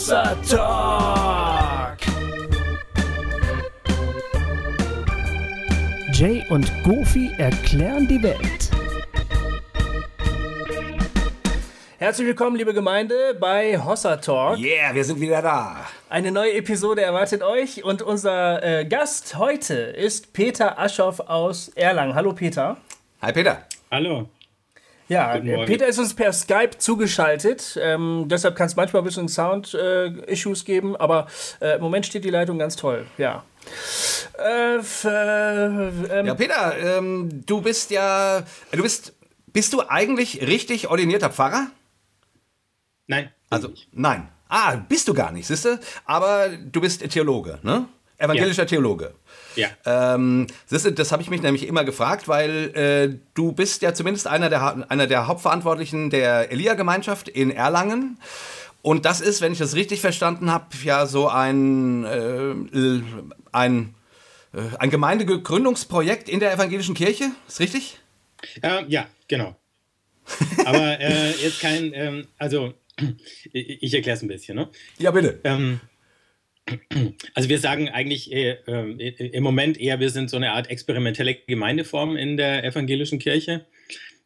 Hossa Talk. Jay und Goofy erklären die Welt. Herzlich willkommen, liebe Gemeinde, bei Hossa Talk. Yeah, wir sind wieder da. Eine neue Episode erwartet euch und unser äh, Gast heute ist Peter Aschoff aus Erlangen. Hallo Peter. Hi Peter. Hallo. Ja, Peter ist uns per Skype zugeschaltet. Ähm, deshalb kann es manchmal ein bisschen Sound-Issues äh, geben, aber äh, im Moment steht die Leitung ganz toll. Ja. Äh, ähm, ja, Peter, ähm, du bist ja, du bist, bist du eigentlich richtig ordinierter Pfarrer? Nein. Also, nein. Ah, bist du gar nicht, siehst du? Aber du bist Theologe, ne? Evangelischer ja. Theologe. Ja. Ähm, das, das habe ich mich nämlich immer gefragt, weil äh, du bist ja zumindest einer der, einer der Hauptverantwortlichen der Elia-Gemeinschaft in Erlangen. Und das ist, wenn ich das richtig verstanden habe, ja so ein, äh, ein, äh, ein Gemeindegründungsprojekt in der evangelischen Kirche. Ist richtig? Äh, ja, genau. Aber äh, jetzt kein, ähm, also ich, ich erkläre es ein bisschen. Ne? Ja, bitte. Ähm, also wir sagen eigentlich äh, äh, im Moment eher, wir sind so eine Art experimentelle Gemeindeform in der evangelischen Kirche.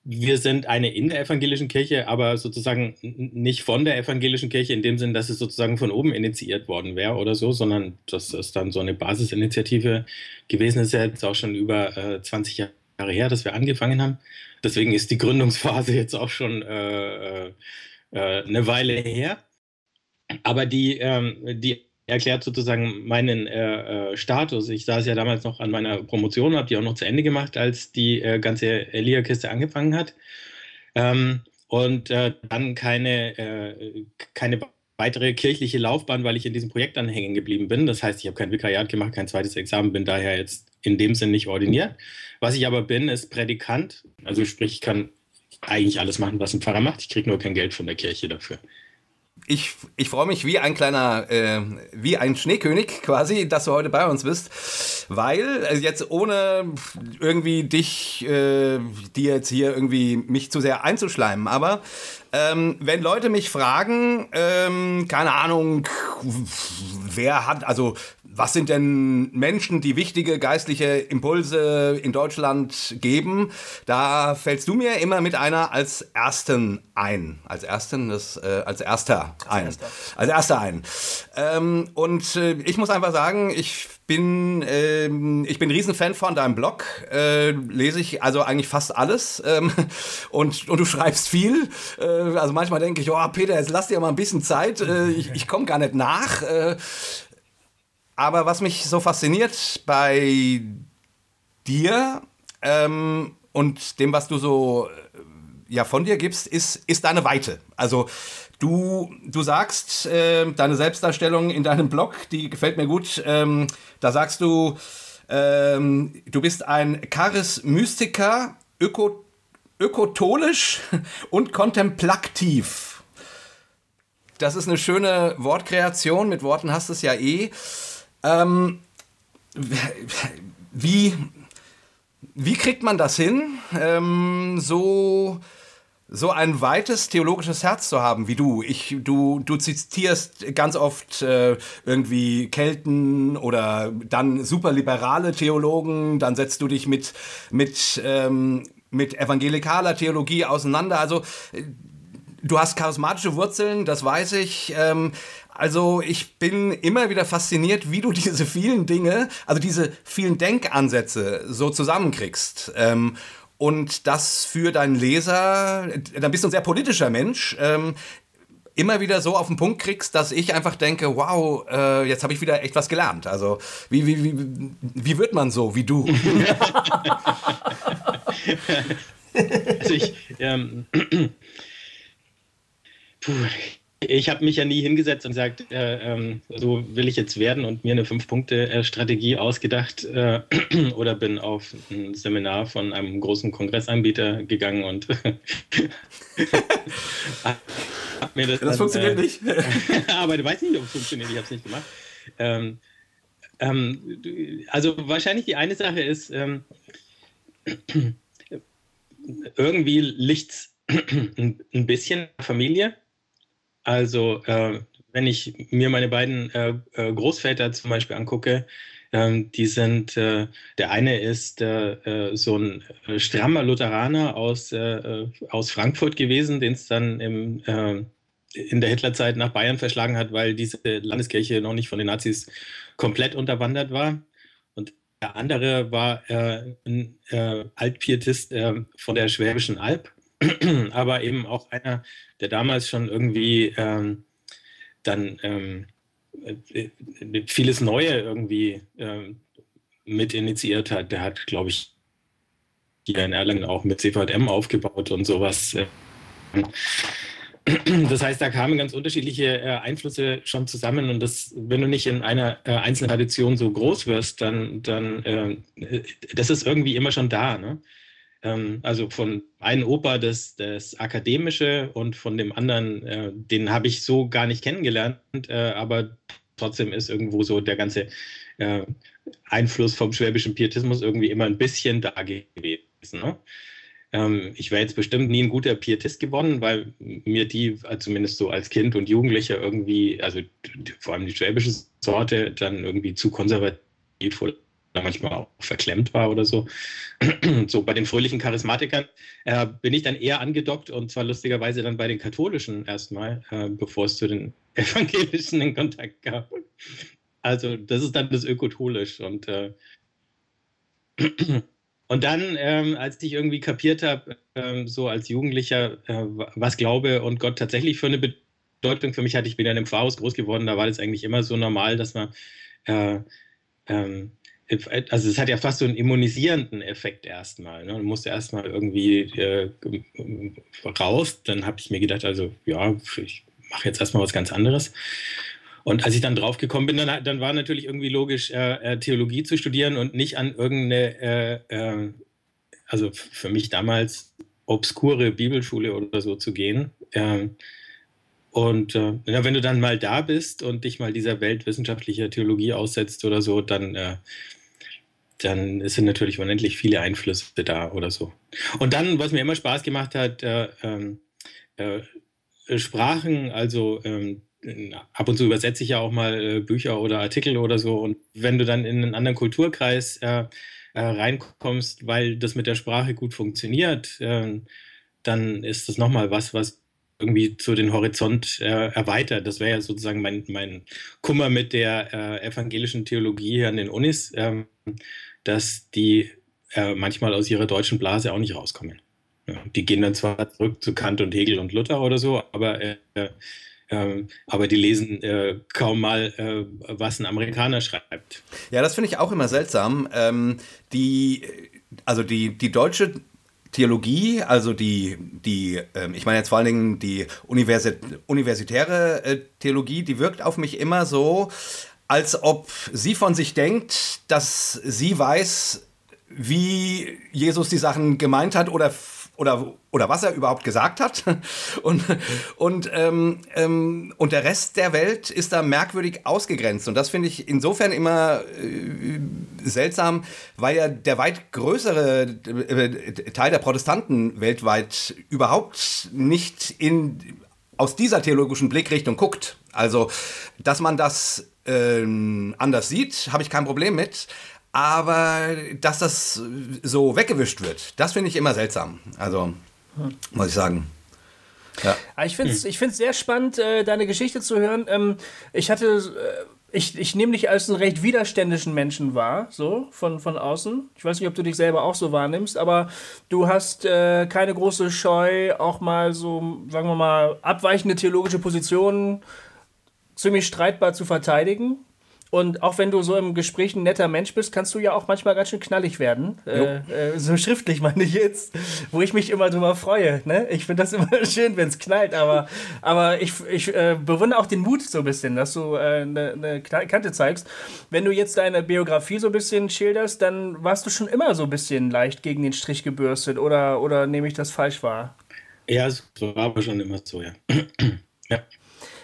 Wir sind eine in der evangelischen Kirche, aber sozusagen nicht von der evangelischen Kirche in dem Sinn, dass es sozusagen von oben initiiert worden wäre oder so, sondern dass es dann so eine Basisinitiative gewesen ist, ja jetzt auch schon über äh, 20 Jahre her, dass wir angefangen haben. Deswegen ist die Gründungsphase jetzt auch schon äh, äh, äh eine Weile her. Aber die, ähm, die erklärt sozusagen meinen äh, äh, Status. Ich saß ja damals noch an meiner Promotion, habe die auch noch zu Ende gemacht, als die äh, ganze Elia-Kiste angefangen hat. Ähm, und äh, dann keine, äh, keine weitere kirchliche Laufbahn, weil ich in diesem Projekt dann hängen geblieben bin. Das heißt, ich habe kein Vikariat gemacht, kein zweites Examen, bin daher jetzt in dem Sinn nicht ordiniert. Was ich aber bin, ist Prädikant. Also sprich, ich kann eigentlich alles machen, was ein Pfarrer macht. Ich kriege nur kein Geld von der Kirche dafür ich, ich freue mich wie ein kleiner, äh, wie ein Schneekönig quasi, dass du heute bei uns bist, weil also jetzt ohne irgendwie dich, äh, dir jetzt hier irgendwie mich zu sehr einzuschleimen, aber ähm, wenn Leute mich fragen, ähm, keine Ahnung, wer hat, also was sind denn Menschen, die wichtige geistliche Impulse in Deutschland geben? Da fällst du mir immer mit einer als ersten ein. Als ersten, das, äh, als erster ein. Als erster, als erster ein. Ähm, und äh, ich muss einfach sagen, ich bin, ähm, ich bin ein Riesenfan von deinem Blog. Äh, lese ich also eigentlich fast alles. Ähm, und, und du schreibst viel. Äh, also manchmal denke ich, oh Peter, jetzt lass dir mal ein bisschen Zeit. Äh, ich ich komme gar nicht nach. Äh, aber was mich so fasziniert bei dir ähm, und dem, was du so äh, ja, von dir gibst, ist, ist deine Weite. Also du, du sagst, äh, deine Selbstdarstellung in deinem Blog, die gefällt mir gut. Ähm, da sagst du, ähm, du bist ein Charismystiker, öko, ökotolisch und kontemplativ. Das ist eine schöne Wortkreation. Mit Worten hast du es ja eh. Ähm, wie, wie kriegt man das hin, ähm, so, so ein weites theologisches Herz zu haben wie du? Ich, du, du zitierst ganz oft äh, irgendwie Kelten oder dann superliberale Theologen, dann setzt du dich mit, mit, ähm, mit evangelikaler Theologie auseinander. Also äh, du hast charismatische Wurzeln, das weiß ich. Ähm, also ich bin immer wieder fasziniert, wie du diese vielen Dinge, also diese vielen Denkansätze so zusammenkriegst. Ähm, und das für deinen Leser, dann bist du ein sehr politischer Mensch, ähm, immer wieder so auf den Punkt kriegst, dass ich einfach denke, wow, äh, jetzt habe ich wieder echt was gelernt. Also wie, wie, wie, wie wird man so wie du? also ich, ähm, puh, ich habe mich ja nie hingesetzt und gesagt, äh, ähm, so will ich jetzt werden und mir eine Fünf-Punkte-Strategie ausgedacht äh, oder bin auf ein Seminar von einem großen Kongressanbieter gegangen und hab mir das. Das dann, funktioniert äh, nicht. aber du weißt nicht, ob es funktioniert. Ich habe es nicht gemacht. Ähm, ähm, also wahrscheinlich die eine Sache ist, ähm, irgendwie liegt ein bisschen Familie also äh, wenn ich mir meine beiden äh, äh Großväter zum Beispiel angucke, ähm, die sind, äh, der eine ist äh, äh so ein äh, strammer Lutheraner aus, aus Frankfurt gewesen, den es dann im, in der Hitlerzeit nach Bayern verschlagen hat, weil diese Landeskirche noch nicht von den Nazis komplett unterwandert war. Und der andere war ein Altpietist von der Schwäbischen Alb, aber eben auch einer, der damals schon irgendwie ähm, dann ähm, äh, vieles Neue irgendwie äh, mit initiiert hat. Der hat, glaube ich, hier in Erlangen auch mit CVM aufgebaut und sowas. Das heißt, da kamen ganz unterschiedliche äh, Einflüsse schon zusammen und das, wenn du nicht in einer äh, einzelnen Tradition so groß wirst, dann, dann äh, das ist irgendwie immer schon da. Ne? Ähm, also von einem Opa das, das Akademische und von dem anderen, äh, den habe ich so gar nicht kennengelernt, äh, aber trotzdem ist irgendwo so der ganze äh, Einfluss vom schwäbischen Pietismus irgendwie immer ein bisschen da gewesen. Ne? Ähm, ich wäre jetzt bestimmt nie ein guter Pietist geworden, weil mir die, äh, zumindest so als Kind und Jugendlicher irgendwie, also vor allem die schwäbische Sorte, dann irgendwie zu konservativ oder manchmal auch verklemmt war oder so. so bei den fröhlichen Charismatikern äh, bin ich dann eher angedockt und zwar lustigerweise dann bei den katholischen erstmal, äh, bevor es zu den evangelischen in Kontakt gab. Also das ist dann das ökotolisch und äh, und dann, ähm, als ich irgendwie kapiert habe, ähm, so als Jugendlicher, äh, was Glaube und Gott tatsächlich für eine Bedeutung für mich hat, ich bin ja in einem Pfarrhaus groß geworden, da war das eigentlich immer so normal, dass man äh, ähm, also es hat ja fast so einen immunisierenden Effekt erstmal. Ne? Du musst erstmal irgendwie äh, raus. Dann habe ich mir gedacht, also ja, ich mache jetzt erstmal was ganz anderes. Und als ich dann drauf gekommen bin, dann, dann war natürlich irgendwie logisch, äh, äh Theologie zu studieren und nicht an irgendeine, äh, äh, also für mich damals obskure Bibelschule oder so zu gehen. Ähm, und äh, wenn du dann mal da bist und dich mal dieser Welt wissenschaftlicher Theologie aussetzt oder so, dann, äh, dann sind natürlich unendlich viele Einflüsse da oder so. Und dann, was mir immer Spaß gemacht hat, äh, ähm, äh Sprachen, also ähm, ab und zu übersetze ich ja auch mal äh, Bücher oder Artikel oder so. Und wenn du dann in einen anderen Kulturkreis äh, reinkommst, weil das mit der Sprache gut funktioniert, dann ist das nochmal was, was irgendwie zu den Horizont äh, erweitert. Das wäre ja sozusagen mein, mein Kummer mit der äh, evangelischen Theologie hier an den Unis, ähm, dass die äh, manchmal aus ihrer deutschen Blase auch nicht rauskommen. Ja, die gehen dann zwar zurück zu Kant und Hegel und Luther oder so, aber, äh, ähm, aber die lesen äh, kaum mal, äh, was ein Amerikaner schreibt. Ja, das finde ich auch immer seltsam. Ähm, die, also die, die deutsche Theologie, also die, die ähm, ich meine jetzt vor allen Dingen die Universi universitäre äh, Theologie, die wirkt auf mich immer so, als ob sie von sich denkt, dass sie weiß, wie Jesus die Sachen gemeint hat oder oder, oder was er überhaupt gesagt hat. Und, und, ähm, ähm, und der Rest der Welt ist da merkwürdig ausgegrenzt. Und das finde ich insofern immer äh, seltsam, weil ja der weit größere äh, Teil der Protestanten weltweit überhaupt nicht in, aus dieser theologischen Blickrichtung guckt. Also, dass man das ähm, anders sieht, habe ich kein Problem mit. Aber dass das so weggewischt wird, das finde ich immer seltsam. Also, muss ich sagen. Ja. Ah, ich finde es ich sehr spannend, äh, deine Geschichte zu hören. Ähm, ich hatte, äh, ich, ich nehme dich als einen recht widerständischen Menschen wahr, so von, von außen. Ich weiß nicht, ob du dich selber auch so wahrnimmst, aber du hast äh, keine große Scheu, auch mal so, sagen wir mal, abweichende theologische Positionen ziemlich streitbar zu verteidigen. Und auch wenn du so im Gespräch ein netter Mensch bist, kannst du ja auch manchmal ganz schön knallig werden. Äh, äh, so schriftlich meine ich jetzt, wo ich mich immer drüber freue. Ne? Ich finde das immer schön, wenn es knallt, aber, aber ich, ich äh, bewundere auch den Mut so ein bisschen, dass du eine äh, ne Kante zeigst. Wenn du jetzt deine Biografie so ein bisschen schilderst, dann warst du schon immer so ein bisschen leicht gegen den Strich gebürstet oder, oder nehme ich das falsch wahr? Ja, es war aber schon immer so, ja. ja.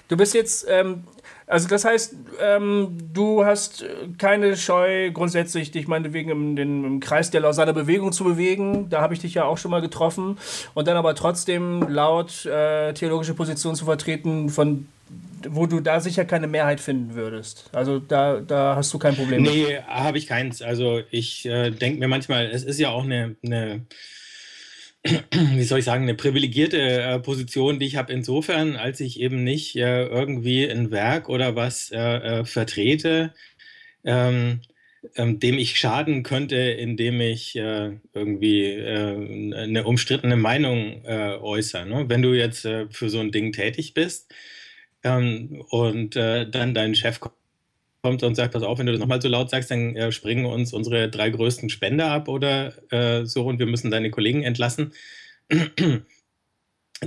Du bist jetzt ähm, also das heißt, ähm, du hast keine Scheu, grundsätzlich dich meinetwegen im, den, im Kreis der Lausanne Bewegung zu bewegen. Da habe ich dich ja auch schon mal getroffen. Und dann aber trotzdem laut äh, theologische Positionen zu vertreten, von wo du da sicher keine Mehrheit finden würdest. Also da, da hast du kein Problem. Nee, habe ich keins. Also ich äh, denke mir manchmal, es ist ja auch eine, eine wie soll ich sagen, eine privilegierte äh, Position, die ich habe insofern, als ich eben nicht äh, irgendwie ein Werk oder was äh, äh vertrete, ähm, ähm, dem ich schaden könnte, indem ich äh, irgendwie äh, eine umstrittene Meinung äußere. Ne? Wenn du jetzt für so ein Ding tätig bist ähm, und dann dein Chef kommt, kommt und sagt, pass auf, wenn du das nochmal so laut sagst, dann äh, springen uns unsere drei größten Spender ab oder äh, so und wir müssen deine Kollegen entlassen,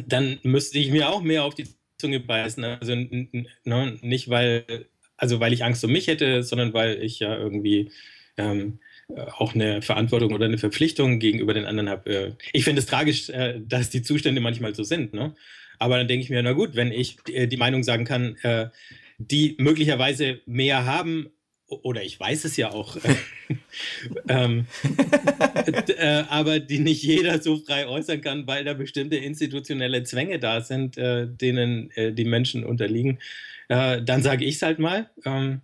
dann müsste ich mir auch mehr auf die Zunge beißen. Also ne, nicht, weil, also weil ich Angst um mich hätte, sondern weil ich ja irgendwie ähm, auch eine Verantwortung oder eine Verpflichtung gegenüber den anderen habe. Äh, ich finde es tragisch, äh, dass die Zustände manchmal so sind. Ne? Aber dann denke ich mir, na gut, wenn ich äh, die Meinung sagen kann, die möglicherweise mehr haben, oder ich weiß es ja auch, ähm, äh, aber die nicht jeder so frei äußern kann, weil da bestimmte institutionelle Zwänge da sind, äh, denen äh, die Menschen unterliegen, äh, dann sage ich es halt mal. Ähm,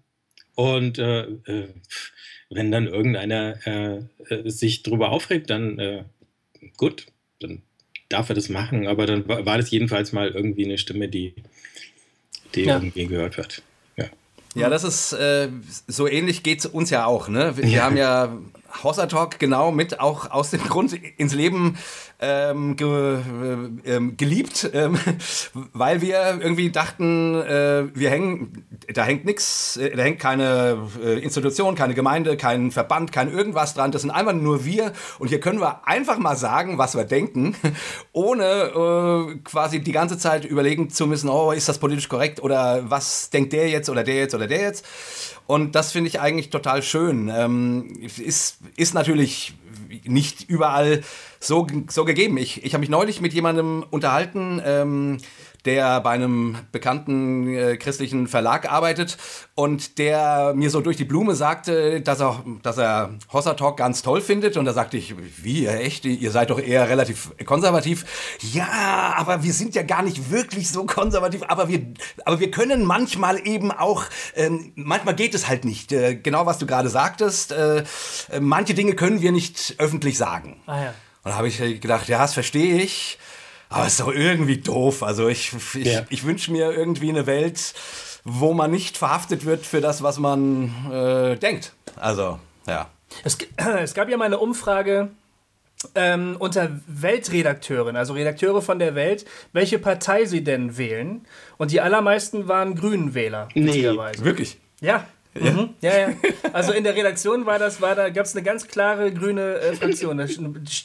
und äh, äh, wenn dann irgendeiner sich darüber aufregt, dann gut, dann darf er das machen, aber dann war das jedenfalls mal irgendwie eine Stimme, die die ja. irgendwie gehört wird. Ja, ja das ist äh, so ähnlich geht es uns ja auch. Ne? Wir, wir haben ja Hossa Talk genau mit auch aus dem Grund ins Leben ähm, ge, äh, ähm, geliebt, ähm, weil wir irgendwie dachten, äh, wir hängen, da hängt nichts, äh, da hängt keine äh, Institution, keine Gemeinde, kein Verband, kein irgendwas dran. Das sind einfach nur wir und hier können wir einfach mal sagen, was wir denken, ohne äh, quasi die ganze Zeit überlegen zu müssen, oh, ist das politisch korrekt oder was denkt der jetzt oder der jetzt oder der jetzt. Und das finde ich eigentlich total schön. Ähm, ist, ist natürlich nicht überall so, so gegeben. Ich, ich habe mich neulich mit jemandem unterhalten, ähm, der bei einem bekannten äh, christlichen Verlag arbeitet und der mir so durch die Blume sagte, dass er, dass er Hossa Talk ganz toll findet. Und da sagte ich, wie, echt? Ihr seid doch eher relativ konservativ. Ja, aber wir sind ja gar nicht wirklich so konservativ. Aber wir, aber wir können manchmal eben auch, ähm, manchmal geht es halt nicht. Äh, genau, was du gerade sagtest. Äh, manche Dinge können wir nicht öffentlich sagen. Ah ja. Und da habe ich gedacht, ja, das verstehe ich. Aber es ist doch irgendwie doof. Also ich, ich, ja. ich wünsche mir irgendwie eine Welt, wo man nicht verhaftet wird für das, was man äh, denkt. Also, ja. Es, es, gab ja mal eine Umfrage ähm, unter Weltredakteuren, also Redakteure von der Welt, welche Partei sie denn wählen. Und die allermeisten waren Grünenwähler. Nee, wirklich? Ja, ja. Mhm. ja, ja. Also in der Redaktion war das, war da gab es eine ganz klare grüne äh, Fraktion. Das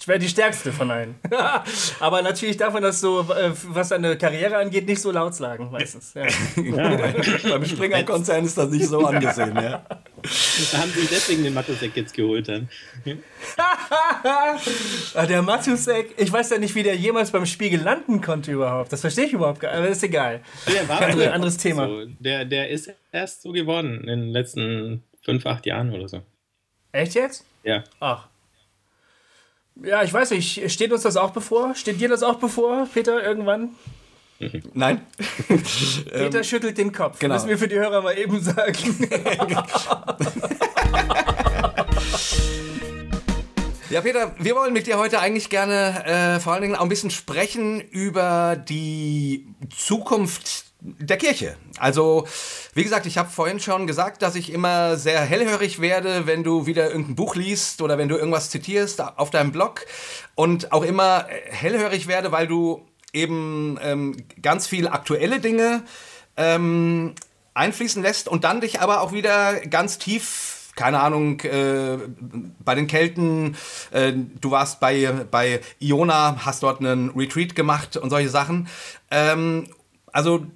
wäre die stärkste von allen. Aber natürlich darf man das so, äh, was seine Karriere angeht, nicht so laut sagen, meistens. Ja. Ja. Beim Springer-Konzern ist das nicht so angesehen, ja. Da haben sie deswegen den Matusek jetzt geholt dann. Ah, der Matusek, ich weiß ja nicht, wie der jemals beim Spiegel landen konnte überhaupt. Das verstehe ich überhaupt gar nicht, aber ist egal. Der war ein anderes Thema. So. Der, der ist erst so geworden in den letzten fünf, acht Jahren oder so. Echt jetzt? Ja. Ach. Ja, ich weiß nicht, steht uns das auch bevor? Steht dir das auch bevor, Peter, irgendwann? Nein. Peter ähm, schüttelt den Kopf. Genau. Müssen wir für die Hörer mal eben sagen. Ja, Peter, wir wollen mit dir heute eigentlich gerne äh, vor allen Dingen auch ein bisschen sprechen über die Zukunft der Kirche. Also, wie gesagt, ich habe vorhin schon gesagt, dass ich immer sehr hellhörig werde, wenn du wieder irgendein Buch liest oder wenn du irgendwas zitierst auf deinem Blog und auch immer hellhörig werde, weil du eben ähm, ganz viel aktuelle Dinge ähm, einfließen lässt und dann dich aber auch wieder ganz tief keine Ahnung, äh, bei den Kelten, äh, du warst bei, bei Iona, hast dort einen Retreat gemacht und solche Sachen. Ähm, also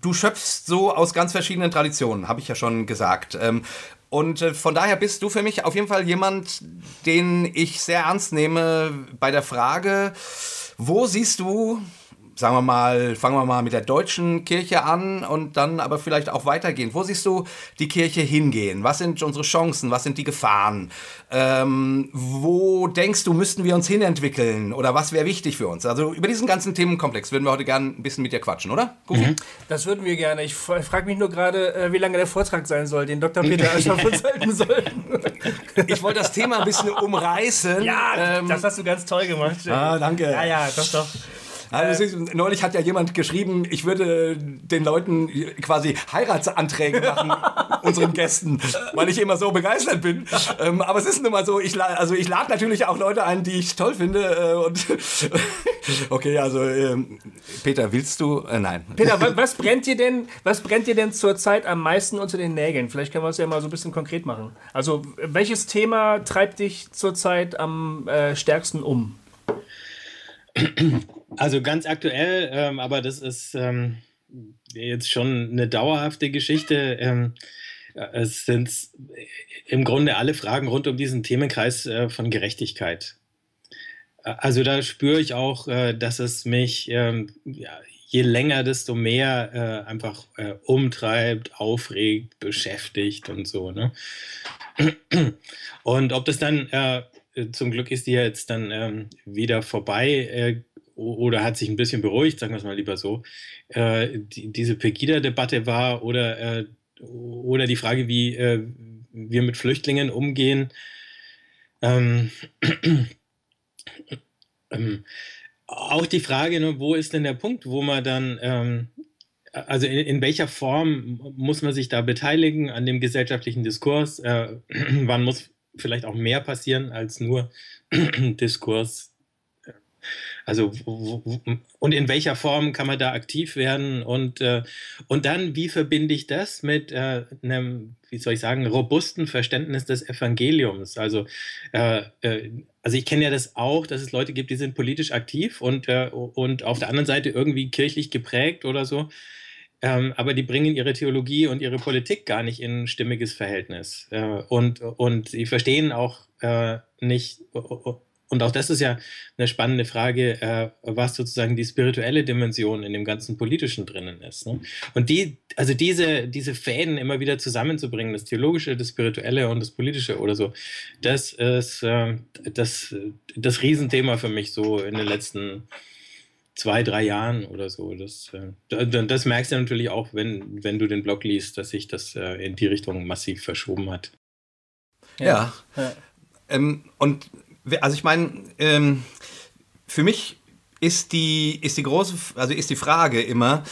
du schöpfst so aus ganz verschiedenen Traditionen, habe ich ja schon gesagt. Ähm, und äh, von daher bist du für mich auf jeden Fall jemand, den ich sehr ernst nehme bei der Frage, wo siehst du sagen wir mal, fangen wir mal mit der deutschen Kirche an und dann aber vielleicht auch weitergehen. Wo siehst du die Kirche hingehen? Was sind unsere Chancen? Was sind die Gefahren? Ähm, wo denkst du, müssten wir uns hinentwickeln? Oder was wäre wichtig für uns? Also über diesen ganzen Themenkomplex würden wir heute gerne ein bisschen mit dir quatschen, oder? Mhm. Das würden wir gerne. Ich frage mich nur gerade, äh, wie lange der Vortrag sein soll, den Dr. Peter Ascher uns halten soll. Ich wollte das Thema ein bisschen umreißen. Ja, ähm, das hast du ganz toll gemacht. Ah, danke. Ja, ja, doch, doch. Also ist, neulich hat ja jemand geschrieben, ich würde den Leuten quasi Heiratsanträge machen, unseren Gästen, weil ich immer so begeistert bin. Ähm, aber es ist nun mal so, ich, also ich lade natürlich auch Leute ein, die ich toll finde. Äh, und okay, also äh, Peter, willst du? Äh, nein. Peter, was, was, brennt dir denn, was brennt dir denn zurzeit am meisten unter den Nägeln? Vielleicht können wir es ja mal so ein bisschen konkret machen. Also welches Thema treibt dich zurzeit am äh, stärksten um? Also ganz aktuell, ähm, aber das ist ähm, jetzt schon eine dauerhafte Geschichte. Ähm, es sind im Grunde alle Fragen rund um diesen Themenkreis äh, von Gerechtigkeit. Also da spüre ich auch, äh, dass es mich ähm, ja, je länger, desto mehr äh, einfach äh, umtreibt, aufregt, beschäftigt und so. Ne? Und ob das dann äh, zum Glück ist die jetzt dann ähm, wieder vorbei äh, oder hat sich ein bisschen beruhigt, sagen wir es mal lieber so, äh, die, diese Pegida-Debatte war oder, äh, oder die Frage, wie äh, wir mit Flüchtlingen umgehen. Ähm, ähm, auch die Frage, ne, wo ist denn der Punkt, wo man dann, ähm, also in, in, welcher Form muss man sich da beteiligen an dem gesellschaftlichen Diskurs? Äh, wann muss vielleicht auch mehr passieren als nur Diskurs. Also und in welcher Form kann man da aktiv werden und äh, und dann wie verbinde ich das mit äh, einem wie soll ich sagen robusten Verständnis des Evangeliums? Also äh, äh also ich kenne ja das auch, dass es Leute gibt, die sind politisch aktiv und äh, und auf der anderen Seite irgendwie kirchlich geprägt oder so. Ähm, aber die bringen ihre Theologie und ihre Politik gar nicht in ein stimmiges Verhältnis. Äh, und, und sie verstehen auch nicht, und auch das ist ja eine spannende Frage, äh, was sozusagen die spirituelle Dimension in dem ganzen Politischen drinnen ist. Ne? Und die, also diese, diese Fäden immer wieder zusammenzubringen, das Theologische, das Spirituelle und das Politische oder so, das ist äh, das, das Riesenthema für mich so in den letzten zwei, drei Jahren oder so. Das, äh, das merkst du natürlich auch, wenn, wenn du den Blog liest, dass sich das äh, in die Richtung massiv verschoben hat. Ja. ja. Ähm, und also ich meine, ähm, für mich ist die, ist die große, also ist die Frage immer,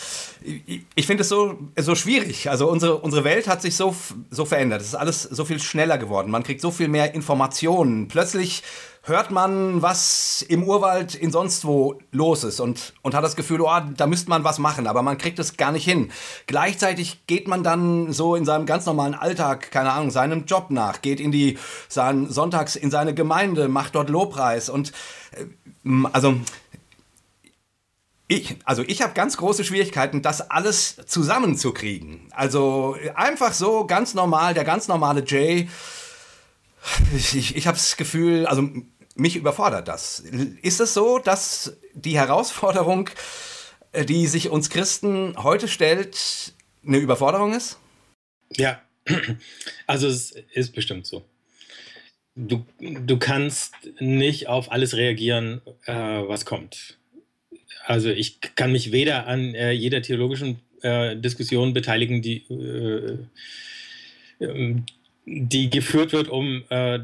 ich finde es so, so schwierig. Also unsere, unsere Welt hat sich so, so verändert. Es ist alles so viel schneller geworden. Man kriegt so viel mehr Informationen. Plötzlich hört man, was im Urwald in sonst wo los ist und, und hat das Gefühl, oh, da müsste man was machen, aber man kriegt es gar nicht hin. Gleichzeitig geht man dann so in seinem ganz normalen Alltag, keine Ahnung, seinem Job nach, geht in die, sein, sonntags in seine Gemeinde, macht dort Lobpreis und äh, also ich, also ich habe ganz große Schwierigkeiten, das alles zusammenzukriegen. Also einfach so ganz normal, der ganz normale Jay. Ich, ich habe das Gefühl, also mich überfordert das. Ist es so, dass die Herausforderung, äh, die sich uns Christen heute stellt, eine Überforderung ist? Ja, also es ist bestimmt so. Du, du kannst nicht auf alles reagieren, äh, was kommt. Also ich kann mich weder an äh, jeder theologischen äh, Diskussion beteiligen, die, äh, ähm, die geführt wird, um äh,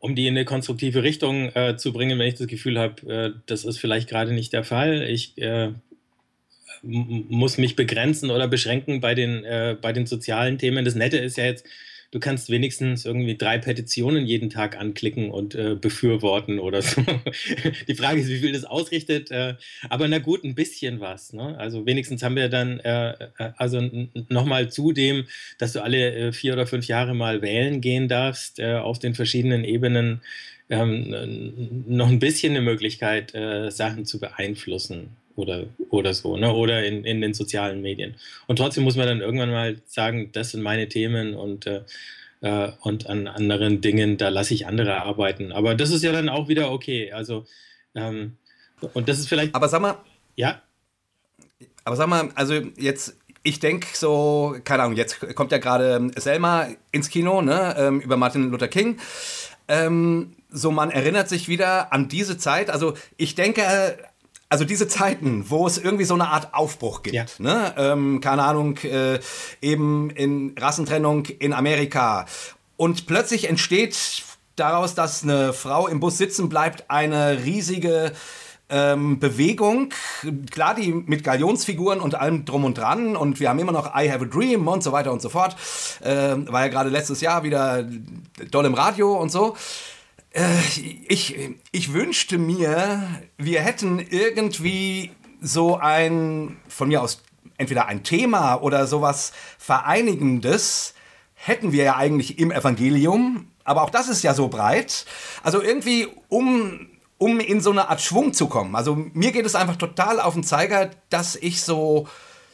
um die in eine konstruktive Richtung äh, zu bringen, wenn ich das Gefühl habe, äh, das ist vielleicht gerade nicht der Fall. Ich muss mich begrenzen oder beschränken bei den, bei den sozialen Themen. Das Nette ist ja jetzt, du kannst wenigstens irgendwie drei Petitionen jeden Tag anklicken und äh, befürworten oder so. Die Frage ist, wie viel das ausrichtet. Äh, aber na gut, ein bisschen was. Ne? Also wenigstens haben wir dann, äh, äh also nochmal zu dem, dass du alle äh, vier oder fünf Jahre mal wählen gehen darfst äh, auf den verschiedenen Ebenen, ähm, noch ein bisschen eine Möglichkeit, Sachen zu beeinflussen oder, oder so, ne? oder in, in den sozialen Medien. Und trotzdem muss man dann irgendwann mal sagen, das sind meine Themen und, äh, äh, und an anderen Dingen, da lasse ich andere arbeiten. Aber das ist ja dann auch wieder okay. Also, ähm, und das ist vielleicht. Aber sag mal. Ja. Aber sag mal, also jetzt, ich denke so, keine Ahnung, jetzt kommt ja gerade Selma ins Kino, ne, ähm, über Martin Luther King. Ähm, so, man erinnert sich wieder an diese Zeit. Also ich denke, also diese Zeiten, wo es irgendwie so eine Art Aufbruch gibt, ja. ne? Ähm, keine Ahnung, äh, eben in Rassentrennung in Amerika. Und plötzlich entsteht daraus, dass eine Frau im Bus sitzen bleibt, eine riesige ähm, Bewegung, klar, die mit Galionsfiguren und allem drum und dran und wir haben immer noch I Have a Dream und so weiter und so fort. Ähm, war ja gerade letztes Jahr wieder doll im Radio und so. Äh, ich, ich wünschte mir, wir hätten irgendwie so ein, von mir aus entweder ein Thema oder sowas Vereinigendes, hätten wir ja eigentlich im Evangelium, aber auch das ist ja so breit. Also irgendwie, um, um in so eine Art Schwung zu kommen. Also mir geht es einfach total auf den Zeiger, dass ich so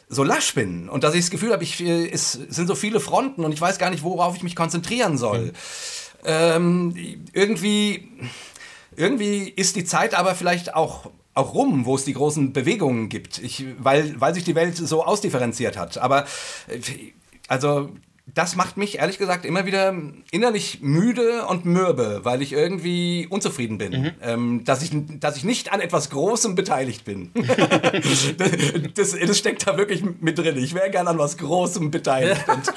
so lasch bin und dass ich das Gefühl habe, ich, es sind so viele Fronten und ich weiß gar nicht, worauf ich mich konzentrieren soll. Mhm ähm, irgendwie, irgendwie ist die Zeit aber vielleicht auch auch rum, wo es die großen Bewegungen gibt, ich, weil, weil sich die Welt so ausdifferenziert hat. Aber äh, also das macht mich ehrlich gesagt immer wieder innerlich müde und mürbe, weil ich irgendwie unzufrieden bin, mhm. ähm, dass, ich, dass ich nicht an etwas Großem beteiligt bin. das, das, steckt da wirklich mit drin. Ich wäre gern an was Großem beteiligt. und,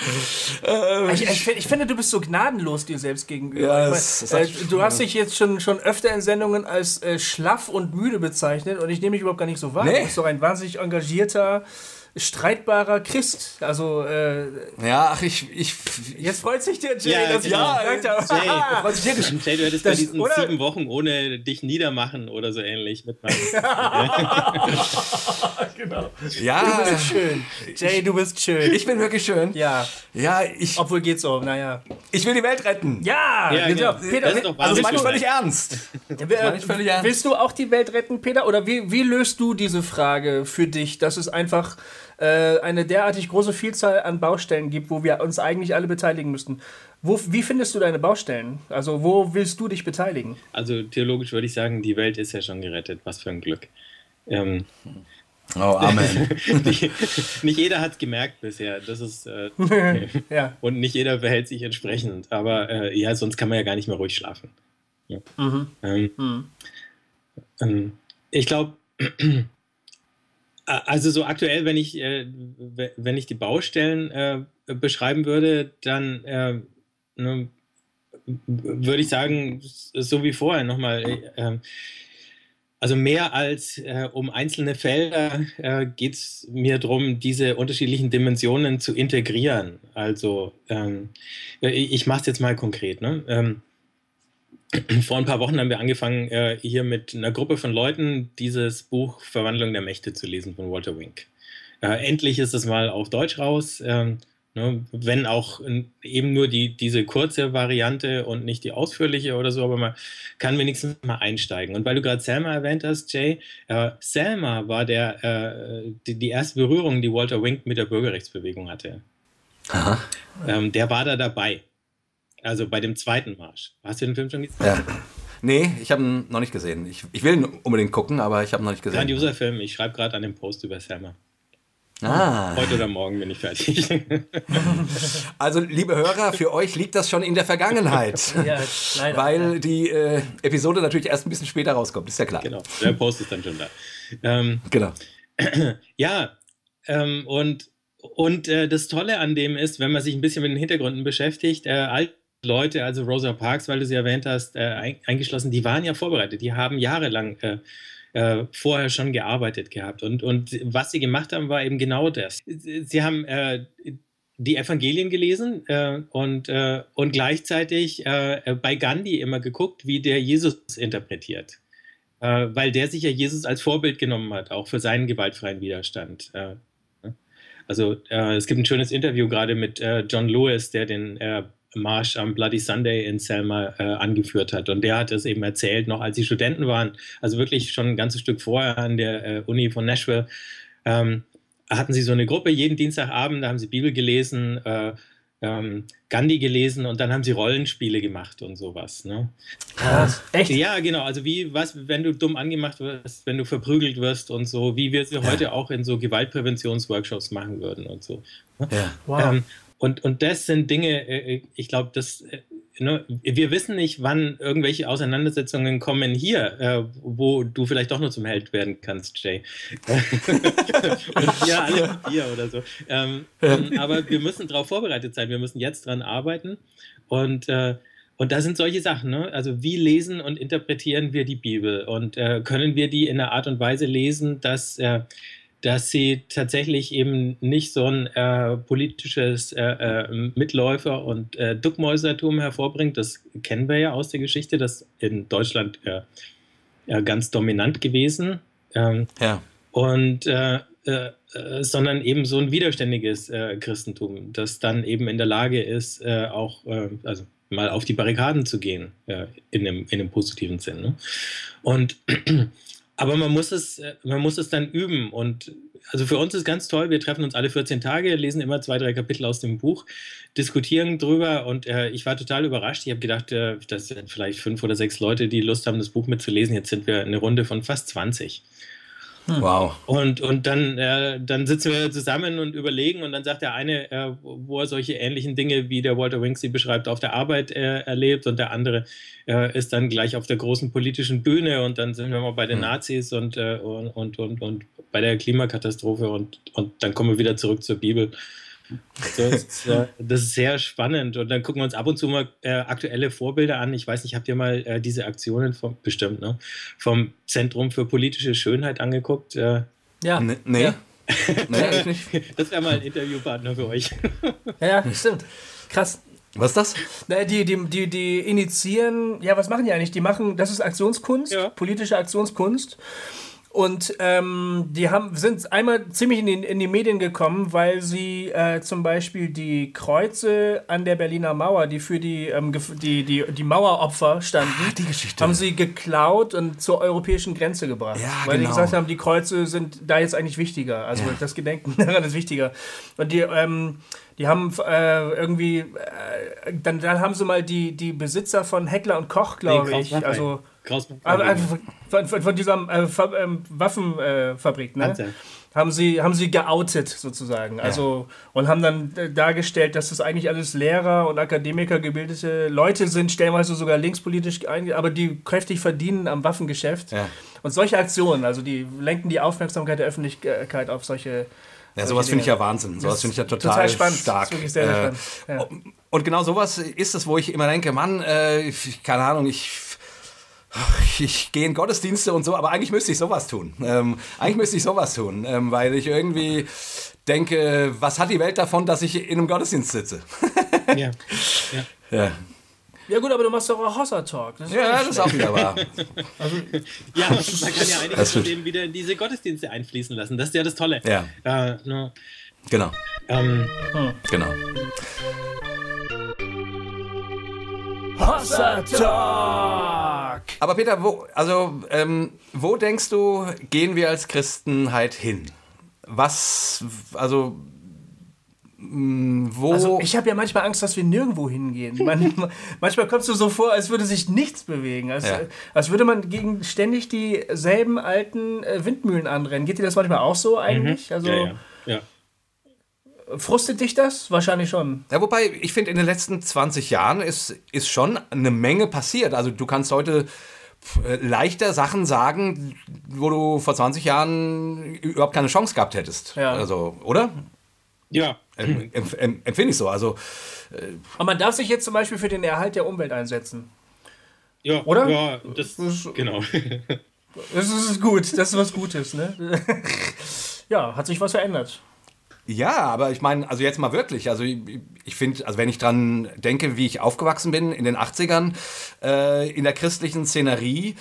äh, ich, ich, ich, finde, du bist so gnadenlos dir selbst gegenüber. Ja, das, meine, äh, du hast dich jetzt schon, schon öfter in Sendungen als äh, schlaff und müde bezeichnet und ich nehme mich überhaupt gar nicht so wahr. Nee. Du bist doch ein wahnsinnig engagierter streitbarer Christ. Also äh, ja, ach ich, ich jetzt freut sich der Jay, ja, dass genau. ich gesagt habe. Jay, ah, freut sich der Jay, du hättest das, bei diesen oder? sieben Wochen ohne dich niedermachen oder so ähnlich mitmachen. genau. Ja, du bist schön. Jay, du bist schön. Ich bin wirklich schön. Ja. Ja, ich. Obwohl geht's so. Naja. Ich will die Welt retten. Ja. ja genau. Peter, das also das meine ich völlig ernst. Das meine ich völlig ernst. Willst du auch die Welt retten, Peter? Oder wie, wie löst du diese Frage für dich, dass es einfach äh, eine derartig große Vielzahl an Baustellen gibt, wo wir uns eigentlich alle beteiligen müssten. Wo, wie findest du deine Baustellen? Also wo willst du dich beteiligen? Also theologisch würde ich sagen, die Welt ist ja schon gerettet. Was für ein Glück. Ähm, Oh, Amen. nicht, nicht, jeder hat es gemerkt bisher. Das ist äh, ja. und nicht jeder verhält sich entsprechend. Aber äh, ja, sonst kann man ja gar nicht mehr ruhig schlafen. Ja. Mhm. Ähm, mhm. Ähm, ich glaube, also so aktuell, wenn ich, äh, wenn ich die Baustellen äh, beschreiben würde, dann äh, ne, würde ich sagen, so wie vorher nochmal. Äh, also mehr als äh, um einzelne Felder äh, geht es mir darum, diese unterschiedlichen Dimensionen zu integrieren. Also ähm, ich mache es jetzt mal konkret. Ne? Ähm, vor ein paar Wochen haben wir angefangen, äh, hier mit einer Gruppe von Leuten dieses Buch Verwandlung der Mächte zu lesen von Walter Wink. Äh, endlich ist es mal auf Deutsch raus, ähm, ne, wenn auch eben nur die, diese kurze Variante und nicht die ausführliche oder so, aber man kann wenigstens mal einsteigen. Und weil du gerade Selma erwähnt hast, Jay, äh, Selma war der, die, die, erste Berührung, die Walter Wink mit der Bürgerrechtsbewegung hatte. Ähm, der war da dabei. Also bei dem zweiten Marsch. Hast du den Film schon gesehen? Ja. Nee, ich habe ihn noch nicht gesehen. Ich, ich will ihn unbedingt gucken, aber ich habe ihn noch nicht gesehen. Grandioser Film. Ich schreibe gerade an dem Post über Selma. Ah. Heute oder morgen bin ich fertig. Also, liebe Hörer, für euch liegt das schon in der Vergangenheit. ja, leider. Weil die äh, Episode natürlich erst ein bisschen später rauskommt, ist ja klar. Genau, der Post ist dann schon da. Ähm, genau. Ja, ähm, und, und äh, das Tolle an dem ist, wenn man sich ein bisschen mit den Hintergründen beschäftigt, äh, Leute, also Rosa Parks, weil du sie erwähnt hast, äh, eingeschlossen, die waren ja vorbereitet. Die haben jahrelang äh, äh, vorher schon gearbeitet gehabt. Und, und was sie gemacht haben, war eben genau das. Sie haben äh, die Evangelien gelesen äh, und, äh, und gleichzeitig bei Gandhi immer geguckt, wie der Jesus interpretiert. weil der sich ja Jesus als Vorbild genommen hat, auch für seinen gewaltfreien Widerstand. Ne? Also es gibt ein schönes Interview gerade mit John Lewis, der den Marsch am Bloody Sunday in Selma äh, angeführt hat. Und der hat es eben erzählt, noch als sie Studenten waren, also wirklich schon ein ganzes Stück vorher an der äh, Uni von Nashville, ähm, hatten sie so eine Gruppe, jeden Dienstagabend, da haben sie Bibel gelesen, äh, ähm, Gandhi gelesen und dann haben sie Rollenspiele gemacht und sowas. Ne? Krass, echt? Ja, genau. Also wie, was, wenn du dumm angemacht wirst, wenn du verprügelt wirst und so, wie wir sie ja. heute auch in so Gewaltpräventionsworkshops machen würden und so. Ne? Ja. Wow. Ähm, und, und das sind Dinge, äh, ich glaube, das äh, ne, wir wissen nicht, wann irgendwelche Auseinandersetzungen kommen hier, äh, wo du vielleicht doch nur zum Held werden kannst, Jay. und wir alle vier oder so. Ähm, aber wir müssen darauf vorbereitet sein. Wir müssen jetzt dran arbeiten. Und äh, und da sind solche Sachen, ne? Also wie lesen und interpretieren wir die Bibel? Und äh, können wir die in einer Art und Weise lesen, dass äh, dass sie tatsächlich eben nicht so ein äh, politisches äh, äh, Mitläufer- und äh, Duckmäusertum hervorbringt. Das kennen wir ja aus der Geschichte, das in Deutschland äh, ganz dominant gewesen. Ähm, ja. Und äh, äh, sondern eben so ein widerständiges Christentum, das dann eben in der Lage ist, auch also mal auf die Barrikaden zu gehen, in, dem, in dem positiven Sinn. Ne? Und aber man muss es, äh, man muss es dann üben. Und also für uns ist ganz toll, wir treffen uns alle 14 Tage, lesen immer zwei, drei Kapitel aus dem Buch, diskutieren drüber und äh, ich war total überrascht. Ich habe gedacht, äh, das sind vielleicht fünf oder sechs Leute, die Lust haben, das Buch mitzulesen. Jetzt sind wir eine Runde von fast 20. Hm. Wow. Und, und dann, äh, dann sitzen wir zusammen und überlegen und dann sagt der eine, äh, wo er solche ähnlichen Dinge, wie der Walter Wink sie beschreibt, auf der Arbeit äh, erlebt und der andere äh, ist dann gleich auf der großen politischen Bühne und dann sind wir mal bei den hm. Nazis und, äh, und, und, und, und bei der Klimakatastrophe und, und dann kommen wir wieder zurück zur Bibel. Das ist, äh, das ist, sehr spannend. Und dann gucken wir uns ab und zu mal äh, aktuelle Vorbilder an. Ich weiß nicht, habt ihr mal äh, diese Aktionen vom, bestimmt, ne? Vom Zentrum für politische Schönheit angeguckt? Äh, ja. Nee. nee. Ja. nee das wäre mal ein Interviewpartner für euch. ja, stimmt. Krass. Was ist das? Na, die, die, die, die initiieren, ja, was machen die eigentlich? Die machen, das ist Aktionskunst, ja. politische Aktionskunst. Und ähm, die haben, sind einmal ziemlich in die, in die Medien gekommen, weil sie äh, zum Beispiel die Kreuze an der Berliner Mauer, die für die, ähm, die, die, die Maueropfer standen, ah, die Geschichte. haben sie geklaut und zur europäischen Grenze gebracht. Ja, weil genau. die gesagt haben, die Kreuze sind da jetzt eigentlich wichtiger. Also ja. das Gedenken daran ist wichtiger. Und die, ähm, die haben äh, irgendwie, äh, dann, dann haben sie mal die, die Besitzer von Heckler und Koch, glaube ich, also aber, also von, von, von, dieser äh, ähm, Waffenfabrik, ne? Haben sie, haben sie geoutet sozusagen. Also, und haben dann äh, dargestellt, dass das eigentlich alles Lehrer und Akademiker gebildete Leute sind, stellenweise sogar linkspolitisch, aber die kräftig verdienen am Waffengeschäft. Ja. Und solche Aktionen, also die lenken die Aufmerksamkeit der Öffentlichkeit auf solche ja, sowas finde ich ja Wahnsinn. Sowas finde ich ja total, total spannend. stark. Sehr, sehr äh, spannend. Ja. Und genau sowas ist es, wo ich immer denke, Mann, äh, keine Ahnung, ich ich gehe in Gottesdienste und so, aber eigentlich müsste ich sowas tun. Ähm, eigentlich müsste ich sowas tun, ähm, weil ich irgendwie denke, was hat die Welt davon, dass ich in einem Gottesdienst sitze? ja. ja. ja. Ja gut, aber du machst doch auch Hossa Talk. Das ja, das ist auch wieder wahr. Also, ja, man kann ja einiges von dem wieder in diese Gottesdienste einfließen lassen. Das ist ja das Tolle. Ja. Äh, no. Genau. Ähm, hm. Genau. Hossa Talk! Aber Peter, wo, also, ähm, wo denkst du, gehen wir als Christen halt hin? Was, also, mm, wo also ich habe ja manchmal Angst, dass wir nirgendwo hingehen. Man, manchmal kommst du so vor, als würde sich nichts bewegen. Als, ja. als würde man gegen ständig dieselben alten äh, Windmühlen anrennen. Geht dir das manchmal auch so eigentlich? Mhm. Also, ja, ja. ja. Frustet dich das? Wahrscheinlich schon. Ja, wobei, ich finde, in den letzten 20 Jahren ist, ist schon eine Menge passiert. Also du kannst heute äh, leichter Sachen sagen, wo du vor 20 Jahren überhaupt keine Chance gehabt hättest. Ja. Also, oder? Ja. Em, em, empfinde ich so. Also, äh Aber man darf sich jetzt zum Beispiel für den Erhalt der Umwelt einsetzen. Ja, oder? Ja, das, das genau. Das ist gut, das ist was Gutes, ne? ja, hat sich was verändert. Ja, aber ich meine, also jetzt mal wirklich, also ich, ich finde, also wenn ich dran denke, wie ich aufgewachsen bin in den 80ern, äh, in der christlichen Szenerie,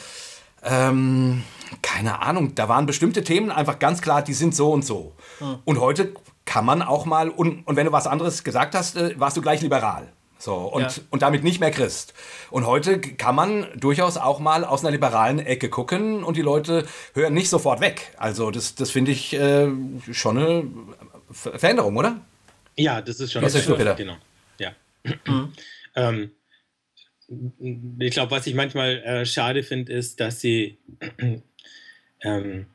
ähm, keine Ahnung, da waren bestimmte Themen einfach ganz klar, die sind so und so. Hm. Und heute kann man auch mal, und, und wenn du was anderes gesagt hast, äh, warst du gleich liberal. So, und, ja. und damit nicht mehr Christ. Und heute kann man durchaus auch mal aus einer liberalen Ecke gucken und die Leute hören nicht sofort weg. Also das, das finde ich äh, schon eine Veränderung, oder? Ja, das ist schon Was sagst du, Peter? Genau. Mhm. ähm, ich glaube, was ich manchmal äh, schade finde, ist, dass sie ähm,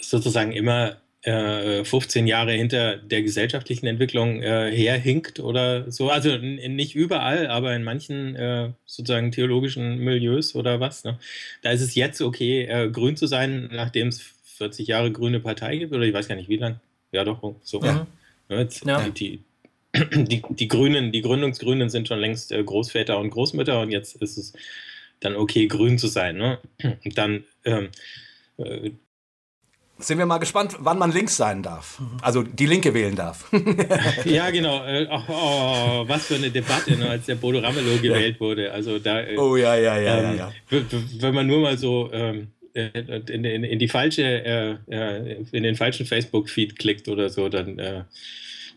sozusagen immer äh, 15 Jahre hinter der gesellschaftlichen Entwicklung äh, herhinkt oder so. Also nicht überall, aber in manchen äh, sozusagen theologischen Milieus oder was. Ne? Da ist es jetzt okay, äh, grün zu sein, nachdem es 40 Jahre grüne Partei gibt oder ich weiß gar nicht wie lange. Ja, doch, so. Ja. Ne, jetzt, ja. Die, die, die, Grünen, die Gründungsgrünen sind schon längst äh, Großväter und Großmütter und jetzt ist es dann okay, grün zu sein. Ne? Und dann ähm, äh, sind wir mal gespannt, wann man links sein darf. Also die Linke wählen darf. ja, genau. Oh, oh, was für eine Debatte, ne, als der Bodo Ramelow gewählt ja. wurde. Also da, äh, oh ja, ja, ja, ähm, ja, ja. Wenn man nur mal so ähm, äh, in, in, in, die falsche, äh, äh, in den falschen Facebook-Feed klickt oder so, dann, äh,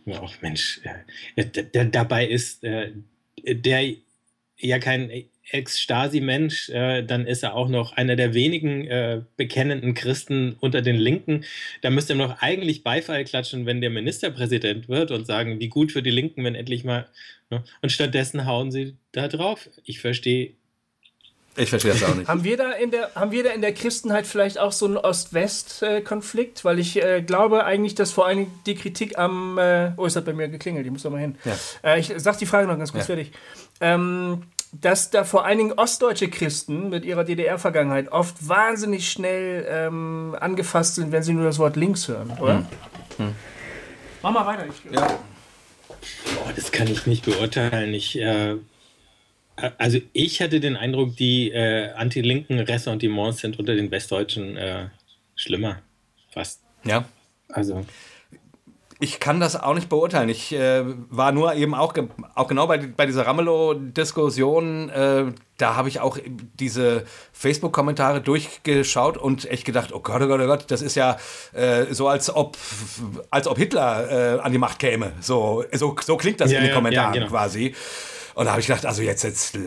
oh Mensch, dabei ist der ja kein Ex-Stasi-Mensch, äh, dann ist er auch noch einer der wenigen äh, bekennenden Christen unter den Linken. Da müsste ihm noch eigentlich Beifall klatschen, wenn der Ministerpräsident wird und sagen, wie gut für die Linken, wenn endlich mal. Ne? Und stattdessen hauen sie da drauf. Ich verstehe ich verstehe das auch nicht. haben, wir da in der, haben wir da in der Christenheit vielleicht auch so einen Ost-West-Konflikt? Weil ich äh, glaube eigentlich, dass vor allem die Kritik am. Äh, oh, es hat bei mir geklingelt, ich muss da mal hin. Ja. Äh, ich sag die Frage noch ganz kurz ja. fertig. Ähm, dass da vor allen Dingen ostdeutsche Christen mit ihrer DDR-Vergangenheit oft wahnsinnig schnell ähm, angefasst sind, wenn sie nur das Wort links hören, oder? Hm. Hm. Mach mal weiter. Ich, ja. Boah, das kann ich nicht beurteilen. Ich, äh, also ich hatte den Eindruck, die äh, anti-linken Ressentiments sind unter den Westdeutschen äh, schlimmer. Fast. Ja. Also. Ich kann das auch nicht beurteilen. Ich äh, war nur eben auch, ge auch genau bei, bei dieser Ramelow-Diskussion, äh, da habe ich auch diese Facebook-Kommentare durchgeschaut und echt gedacht, oh Gott, oh Gott, oh Gott, das ist ja äh, so, als ob, als ob Hitler äh, an die Macht käme. So, so, so klingt das ja, in den Kommentaren ja, genau. quasi. Und da habe ich gedacht, also jetzt, jetzt,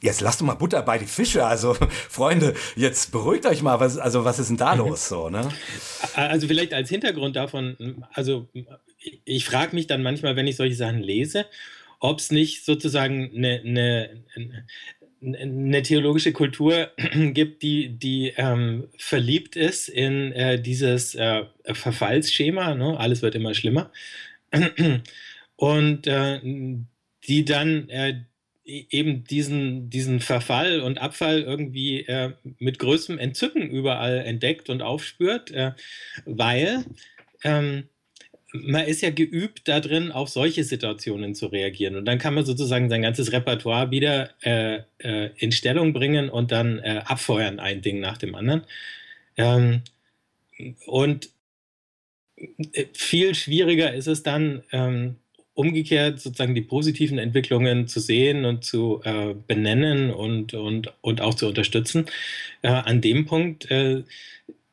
jetzt lasst doch mal Butter bei die Fische. Also, Freunde, jetzt beruhigt euch mal. Was, also, was ist denn da mhm. los? So, ne? Also, vielleicht als Hintergrund davon, also, ich frage mich dann manchmal, wenn ich solche Sachen lese, ob es nicht sozusagen eine, eine, eine theologische Kultur gibt, die, die ähm, verliebt ist in äh, dieses äh, Verfallsschema. Ne? Alles wird immer schlimmer. Und äh, die dann äh, E-, eben diesen, diesen Verfall und Abfall irgendwie äh, mit größtem Entzücken überall entdeckt und aufspürt, äh, weil ähm, man ist ja geübt darin, auf solche Situationen zu reagieren. Und dann kann man sozusagen sein ganzes Repertoire wieder äh, äh in Stellung bringen und dann äh, abfeuern, ein Ding nach dem anderen. Ähm, und äh, viel schwieriger ist es dann, ähm, umgekehrt sozusagen die positiven Entwicklungen zu sehen und zu äh, benennen und, und, und auch zu unterstützen. Äh, an dem Punkt äh,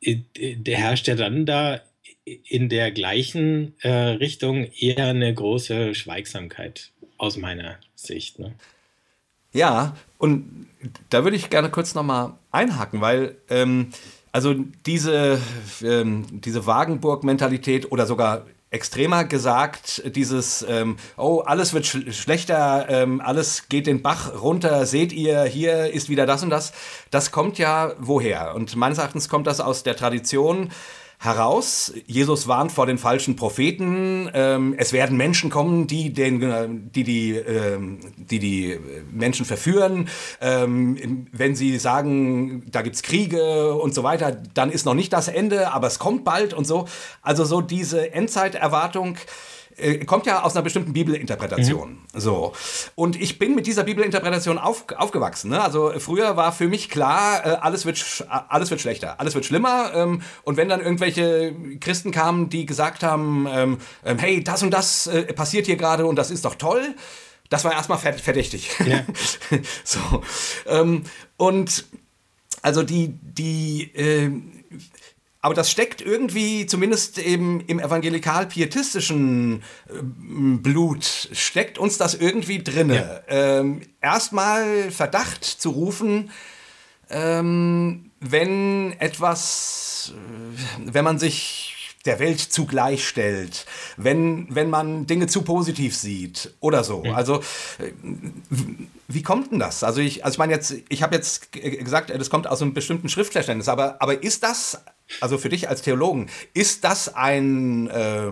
der herrscht ja dann da in der gleichen äh, Richtung eher eine große Schweigsamkeit aus meiner Sicht. Ne? Ja, und da würde ich gerne kurz nochmal einhaken, weil ähm, also diese, ähm, diese Wagenburg-Mentalität oder sogar extremer gesagt, dieses, ähm, oh, alles wird sch schlechter, ähm, alles geht den Bach runter, seht ihr, hier ist wieder das und das, das kommt ja woher? Und meines Erachtens kommt das aus der Tradition, heraus. Jesus warnt vor den falschen Propheten. Ähm, es werden Menschen kommen, die den, äh, die, die, ähm, die, die Menschen verführen. Ähm, wenn sie sagen, da gibt es Kriege und so weiter, dann ist noch nicht das Ende, aber es kommt bald und so. Also so diese Endzeiterwartung äh, kommt ja aus einer bestimmten Bibelinterpretation. Mhm. So. Und ich bin mit dieser Bibelinterpretation auf, aufgewachsen. Ne? Also früher war für mich klar, äh, alles, wird alles wird schlechter, alles wird schlimmer. Ähm, und wenn dann irgendwelche Christen kamen, die gesagt haben, ähm, ähm, hey, das und das äh, passiert hier gerade und das ist doch toll, das war erstmal verdächtig. Ja. so. Ähm, und also die, die, äh, aber das steckt irgendwie, zumindest eben im evangelikal-pietistischen äh, Blut, steckt uns das irgendwie drinne. Ja. Ähm, Erstmal Verdacht zu rufen, ähm, wenn etwas, äh, wenn man sich der Welt zugleichstellt, wenn, wenn man Dinge zu positiv sieht oder so. Ja. Also äh, wie kommt denn das? Also ich, also ich meine jetzt, ich habe jetzt gesagt, das kommt aus einem bestimmten Schriftverständnis, aber, aber ist das, also für dich als Theologen, ist das ein, äh,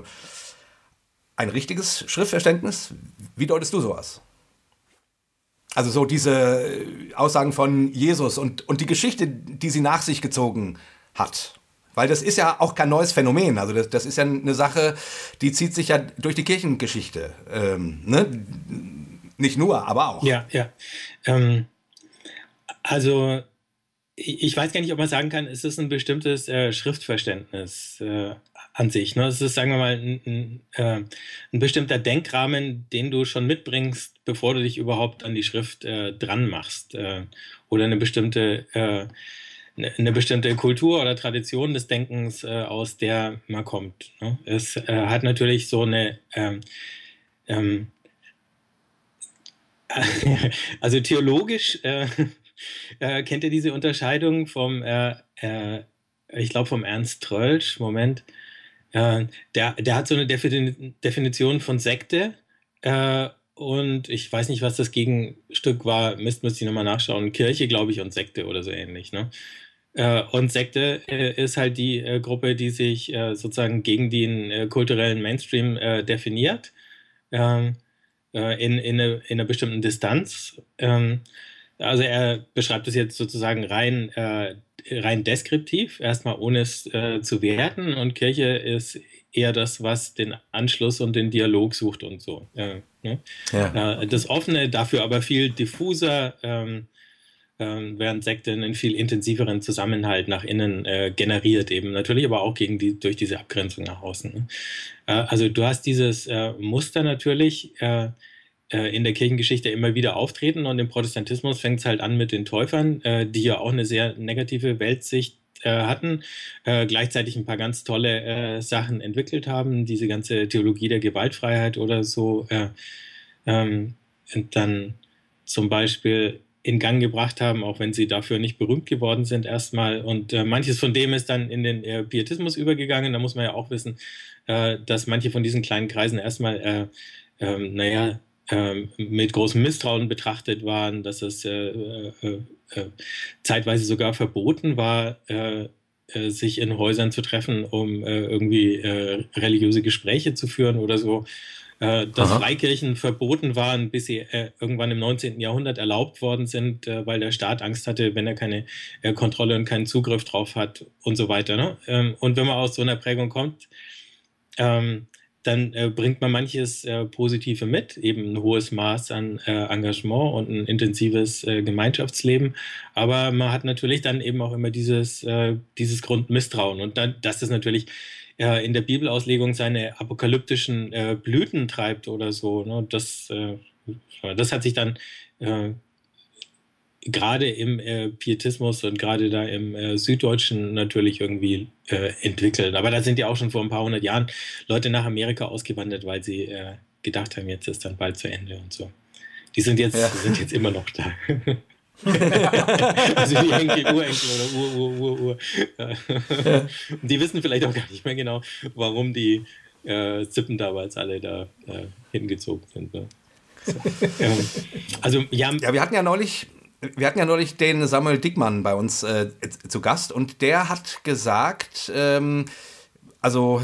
ein richtiges Schriftverständnis? Wie deutest du sowas? Also so diese Aussagen von Jesus und, und die Geschichte, die sie nach sich gezogen hat. Weil das ist ja auch kein neues Phänomen. Also das, das ist ja eine Sache, die zieht sich ja durch die Kirchengeschichte. Ähm, ne? Nicht nur, aber auch. Ja, ja. Ähm, also ich weiß gar nicht, ob man sagen kann, es ist ein bestimmtes äh, Schriftverständnis äh, an sich. Ne? Es ist, sagen wir mal, ein, ein, äh, ein, bestimmter Denkrahmen, den du schon mitbringst, bevor du dich überhaupt an die Schrift äh, dran machst. Äh, oder eine bestimmte äh, eine bestimmte Kultur oder Tradition des Denkens, äh, aus der man kommt. Ne? Es äh, hat natürlich so eine, ähm, ähm, also theologisch äh, äh, kennt ihr diese Unterscheidung vom, äh, äh, ich glaube vom Ernst Trölsch, Moment, der, der hat so eine Definition von Sekte und ich weiß nicht, was das Gegenstück war, Mist, müsste ich nochmal nachschauen, Kirche, glaube ich, und Sekte oder so ähnlich. Ne? Äh, und Sekte äh, ist halt die äh, Gruppe, die sich sozusagen gegen den kulturellen Mainstream definiert, ähm, in, in, eine, in einer bestimmten Distanz. Ähm, also er beschreibt es jetzt sozusagen rein, rein deskriptiv, erstmal ohne es zu werten. Und Kirche ist eher das, was den Anschluss und den Dialog sucht und so. Ne? Ja. das Offene, dafür aber viel diffuser. Während Sekte einen viel intensiveren Zusammenhalt nach innen äh, generiert, eben natürlich, aber auch gegen die, durch diese Abgrenzung nach außen. Ne? Äh, also du hast dieses äh, Muster natürlich äh, äh, in der Kirchengeschichte immer wieder auftreten und im Protestantismus fängt es halt an mit den Täufern, äh, die ja auch eine sehr negative Weltsicht hatten, gleichzeitig ein paar ganz tolle Sachen entwickelt haben, diese ganze Theologie der Gewaltfreiheit oder so. Äh, ähm, und dann zum Beispiel in Gang gebracht haben, auch wenn sie dafür nicht berühmt geworden sind erstmal. Und äh, manches von dem ist dann in den äh, Pietismus übergegangen. Da muss man ja auch wissen, äh, dass manche von diesen kleinen Kreisen erstmal, äh, ähm, naja, ähm, mit großem Misstrauen betrachtet waren, dass es äh, äh, zeitweise sogar verboten war, sich in Häusern zu treffen, um irgendwie religiöse Gespräche zu führen oder so äh, dass Aha. Freikirchen verboten waren, bis sie äh, irgendwann im 19. Jahrhundert erlaubt worden sind, äh, weil der Staat Angst hatte, wenn er keine äh, Kontrolle und keinen Zugriff drauf hat und so weiter. Ne? Ähm, und wenn man aus so einer Prägung kommt, ähm, dann äh, bringt man manches Positive mit, eben ein hohes Maß an Engagement und ein intensives Gemeinschaftsleben. Aber man hat natürlich dann eben auch immer dieses, dieses Grundmisstrauen. Und dann, das ist natürlich äh, in der Bibelauslegung seine apokalyptischen äh, Blüten treibt oder so. Ne? Das, äh, das hat sich dann äh, gerade im äh, Pietismus und gerade da im Süddeutschen natürlich irgendwie entwickelt. Aber da sind ja auch schon vor ein paar hundert Jahren Leute nach Amerika ausgewandert, weil sie gedacht haben, jetzt ist dann bald zu Ende und so. Die sind jetzt, ja. sind jetzt immer noch da. also die Enkel, Urenkel oder Ur, Ur, Ur, Ur. Ja. Die wissen vielleicht auch gar nicht mehr genau, warum die äh, Zippen damals alle da äh, hingezogen sind. Ne? So. Ähm, also, ja, ja, wir hatten ja neulich. Wir hatten ja neulich den Samuel Dickmann bei uns äh, zu Gast und der hat gesagt, ähm, also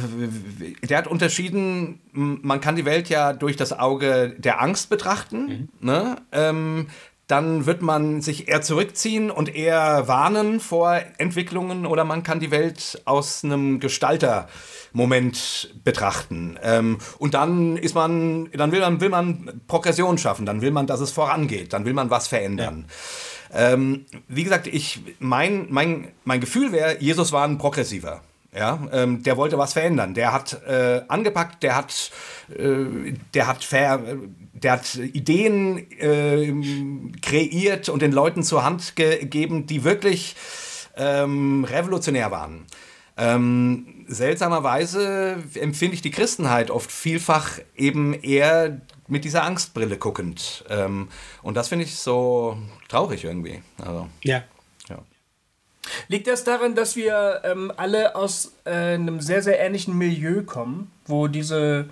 der hat unterschieden, man kann die Welt ja durch das Auge der Angst betrachten. Mhm. Ne? Ähm, dann wird man sich eher zurückziehen und eher warnen vor Entwicklungen oder man kann die Welt aus einem Gestaltermoment betrachten. Ähm, und dann ist man, dann will man, will man Progression schaffen, dann will man, dass es vorangeht, dann will man was verändern. Ja. Ähm, wie gesagt, ich, mein, mein, mein Gefühl wäre, Jesus war ein Progressiver. Ja, ähm, der wollte was verändern. Der hat äh, angepackt, der hat, äh, der hat ver, der hat Ideen äh, kreiert und den Leuten zur Hand gegeben, die wirklich ähm, revolutionär waren. Ähm, seltsamerweise empfinde ich die Christenheit oft vielfach eben eher mit dieser Angstbrille guckend. Ähm, und das finde ich so traurig irgendwie. Also, ja. Liegt das daran, dass wir ähm, alle aus äh, einem sehr, sehr ähnlichen Milieu kommen, wo diese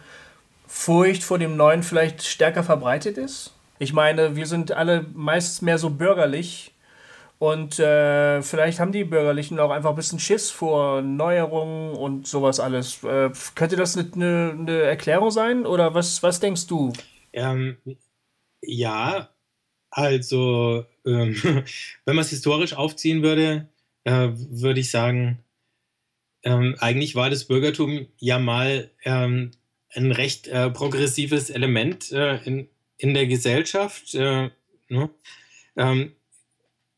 Furcht vor dem Neuen vielleicht stärker verbreitet ist? Ich meine, wir sind alle meistens mehr so bürgerlich und äh, vielleicht haben die Bürgerlichen auch einfach ein bisschen Schiss vor Neuerungen und sowas alles. Äh, könnte das eine, eine Erklärung sein oder was, was denkst du? Ähm, ja, also ähm, wenn man es historisch aufziehen würde, äh, würde ich sagen, ähm, eigentlich war das Bürgertum ja mal ähm, ein recht äh, progressives Element äh, in, in der Gesellschaft. Äh, ne? Ähm,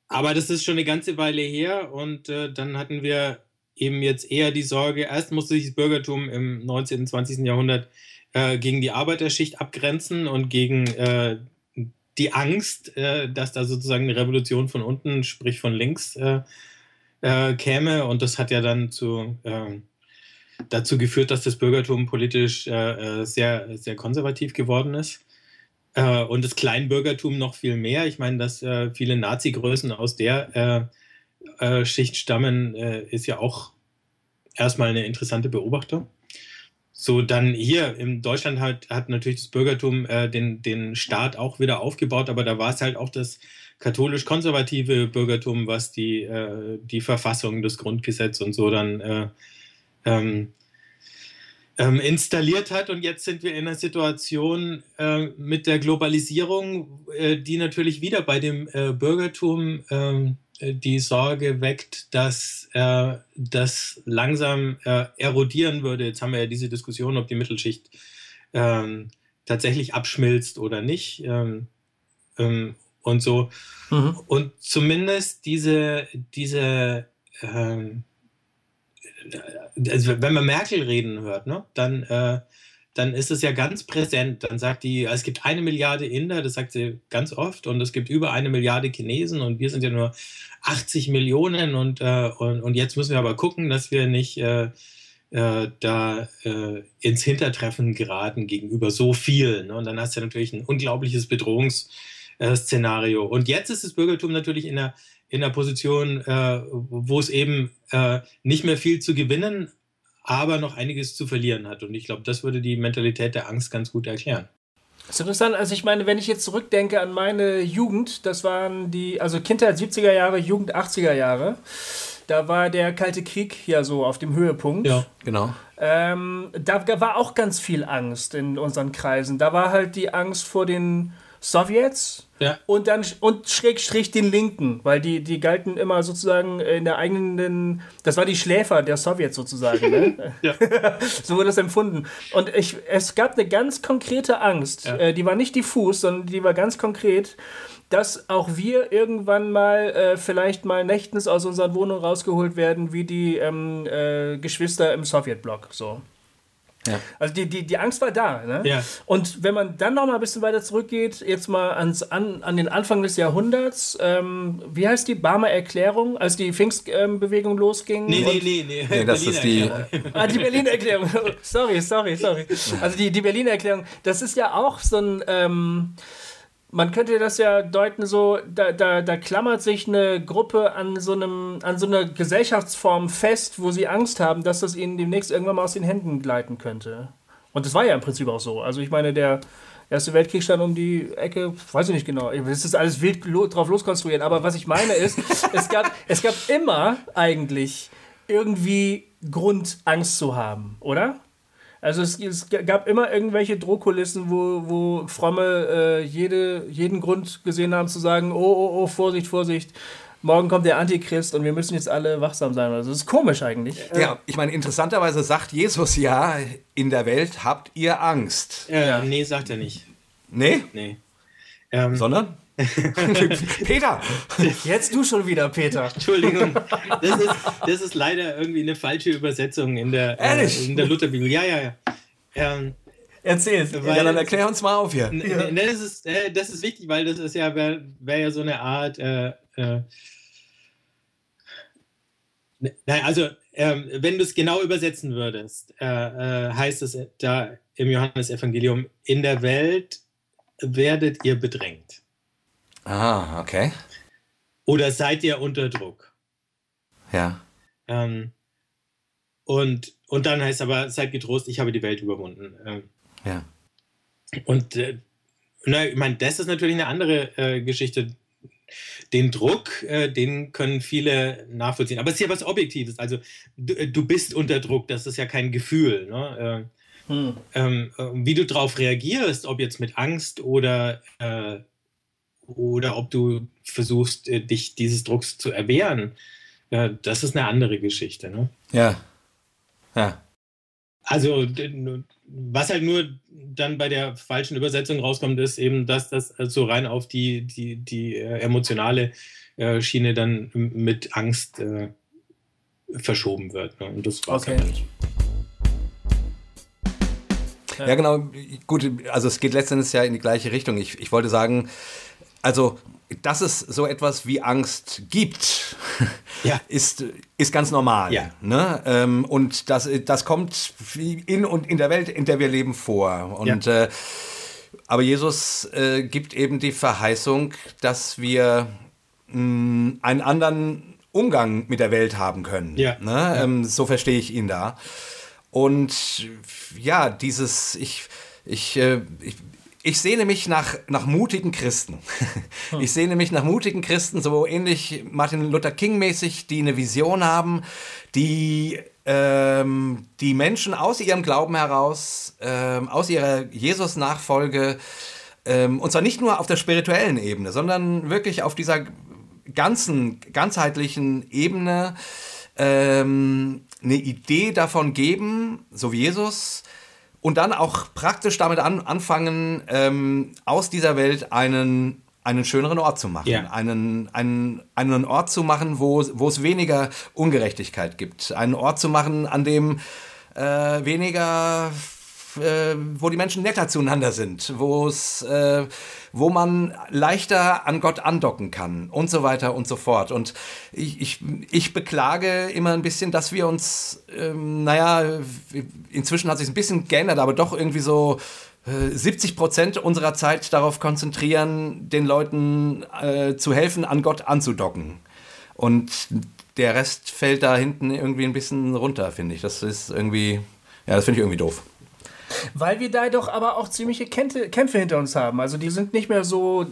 aber das ist schon eine ganze Weile her und äh, dann hatten wir eben jetzt eher die Sorge, erst musste sich das Bürgertum im 19. und 20. Jahrhundert äh, gegen die Arbeiterschicht abgrenzen und gegen die Angst, dass da sozusagen eine Revolution von unten, sprich von links, äh, äh, käme. Und das hat ja dann zu, ähm, dazu geführt, dass das Bürgertum politisch sehr, sehr konservativ geworden ist. Äh, und das Kleinbürgertum noch viel mehr. Ich meine, dass äh, viele Nazi-Größen aus der äh, äh Schicht stammen, äh, ist ja auch erstmal eine interessante Beobachtung. So, dann hier in Deutschland hat, hat natürlich das Bürgertum äh, den, den Staat auch wieder aufgebaut, aber da war es halt auch das katholisch-konservative Bürgertum, was die, die Verfassung, das Grundgesetz und so dann ähm, ähm, installiert hat. Und jetzt sind wir in einer Situation äh, mit der Globalisierung, äh, die natürlich wieder bei dem äh, Bürgertum ähm, äh, die Sorge weckt, dass äh, das langsam äh, erodieren würde. Jetzt haben wir ja diese Diskussion, ob die Mittelschicht ähm, tatsächlich abschmilzt oder nicht. Und so. Mhm. Und zumindest diese, diese ähm, also wenn man Merkel reden hört, ne, dann, äh, dann ist es ja ganz präsent. Dann sagt die, es gibt eine Milliarde Inder, das sagt sie ganz oft, und es gibt über eine Milliarde Chinesen und wir sind ja nur 80 Millionen und, äh, und, und jetzt müssen wir aber gucken, dass wir nicht äh, äh da äh, ins Hintertreffen geraten gegenüber so vielen. Ne? Und dann hast du ja natürlich ein unglaubliches Bedrohungsszenario. Und jetzt ist das Bürgertum natürlich in der in der Position, äh, wo es eben äh, nicht mehr viel zu gewinnen, aber noch einiges zu verlieren hat. Und ich glaube, das würde die Mentalität der Angst ganz gut erklären. Das ist interessant. Also ich meine, wenn ich jetzt zurückdenke an meine Jugend, das waren die, also Kindheit 70er Jahre, Jugend 80er Jahre. Da war der Kalte Krieg ja so auf dem Höhepunkt. Ja, genau. Ähm, da war auch ganz viel Angst in unseren Kreisen. Da war halt die Angst vor den Sowjets, ja. Und dann und Schrägstrich den Linken, weil die, die galten immer sozusagen in der eigenen, das war die Schläfer der Sowjets sozusagen. Ne? so wurde das empfunden. Und ich, es gab eine ganz konkrete Angst, ja. äh, die war nicht diffus, sondern die war ganz konkret, dass auch wir irgendwann mal äh, vielleicht mal nächtens aus unseren Wohnungen rausgeholt werden, wie die ähm, äh, Geschwister im Sowjetblock. So. Ja. Also die, die, die Angst war da. Ne? Ja. Und wenn man dann noch mal ein bisschen weiter zurückgeht, jetzt mal ans, an, an den Anfang des Jahrhunderts, ähm, wie heißt die Barmer Erklärung, als die Pfingstbewegung ähm, losging? Nee, nee, nee, nee. nee das ist die... ah, die Berliner Erklärung. sorry, sorry, sorry. Also die, die Berliner Erklärung, das ist ja auch so ein... Ähm, man könnte das ja deuten, so, da, da, da klammert sich eine Gruppe an so, einem, an so einer Gesellschaftsform fest, wo sie Angst haben, dass das ihnen demnächst irgendwann mal aus den Händen gleiten könnte. Und das war ja im Prinzip auch so. Also ich meine, der Erste Weltkrieg stand um die Ecke, weiß ich nicht genau. Es ist alles wild drauf loskonstruiert. Aber was ich meine ist, es, gab, es gab immer eigentlich irgendwie Grund, Angst zu haben, oder? Also es, es, gab immer irgendwelche Drohkulissen, wo, wo Fromme äh, jede, jeden Grund gesehen haben zu sagen, oh, oh, oh, Vorsicht, Vorsicht, morgen kommt der Antichrist und wir müssen jetzt alle wachsam sein. Also das ist komisch eigentlich. Ja, ich meine, interessanterweise sagt Jesus ja, in der Welt habt ihr Angst. Ja, nee, sagt er nicht. Nee? Nee. Ähm, Sondern? Peter! Jetzt du schon wieder, Peter. Entschuldigung. Das ist, das ist leider irgendwie eine falsche Übersetzung in der, äh, in der Lutherbibel. Ja, ja, ja. Ähm, Erzähl. ja, dann erklär uns mal auf hier. Ja. Das, ist, äh, das ist wichtig, weil das ist ja, wäre wär ja so eine Art. Äh, äh, Nein, also ähm, wenn du es genau übersetzen würdest, äh, äh, heißt es da im Johannesevangelium, in der Welt werdet ihr bedrängt. Ah, okay. Oder seid ihr unter Druck? Ja. Ähm, und, und dann heißt aber, seid getrost, ich habe die Welt überwunden. Ähm, ja. Und äh, na, ich meine, das ist natürlich eine andere äh, Geschichte. Den Druck, äh, den können viele nachvollziehen. Aber es ist ja was Objektives. Also du, äh, du bist unter Druck, das ist ja kein Gefühl. Ne? Äh, hm. Ähm, äh, wie du darauf reagierst, ob jetzt mit Angst oder, äh, oder ob du versuchst, dich dieses Drucks zu erwehren, das ist eine andere Geschichte. Ne? Ja. Ja. Also, was halt nur dann bei der falschen Übersetzung rauskommt, ist eben, dass das so rein auf die, die, die äh, emotionale äh, Schiene dann mit Angst äh, verschoben wird. Ne? Und das war's okay. halt Ja, genau. Gut, also es geht letztendlich ja in die gleiche Richtung. Ich, ich wollte sagen, also dass es so etwas wie Angst gibt, ja. ist, ist ganz normal. Ja. Ne? Ähm, und das, das kommt in und in der Welt, in der wir leben, vor. Und, ja. äh, aber Jesus äh, gibt eben die Verheißung, dass wir mh, mm, einen anderen Umgang mit der Welt haben können. Ne? Ähm, so verstehe ich ihn da. Und ja, dieses, ich, ich, äh, ich ich sehne mich nach, nach mutigen Christen. Hm. Ich sehne mich nach mutigen Christen, so ähnlich Martin Luther King mäßig, die eine Vision haben, die ähm, die Menschen aus ihrem Glauben heraus, ähm, aus ihrer Jesus-Nachfolge, ähm, und zwar nicht nur auf der spirituellen Ebene, sondern wirklich auf dieser ganzen, ganzheitlichen Ebene ähm, eine Idee davon geben, so wie Jesus, und dann auch praktisch damit an, anfangen, ähm, aus dieser Welt einen, einen schöneren Ort zu machen. Ja. Einen, einen, einen Ort zu machen, wo, wo es weniger Ungerechtigkeit gibt. Einen Ort zu machen, an dem äh, weniger äh, wo die Menschen netter zueinander sind, wo es, äh, wo man leichter an Gott andocken kann und so weiter und so fort. Und ich, ich, ich beklage immer ein bisschen, dass wir uns, ähm, naja, inzwischen hat sich ein bisschen geändert, aber doch irgendwie so 70 äh, Prozent unserer Zeit darauf konzentrieren, den Leuten äh, zu helfen, an Gott anzudocken. Und der Rest fällt da hinten irgendwie ein bisschen runter, finde ich. Das ist irgendwie, ja, das finde ich irgendwie doof. Weil wir da doch aber auch ziemliche Kämpfe hinter uns haben. Also die sind nicht mehr so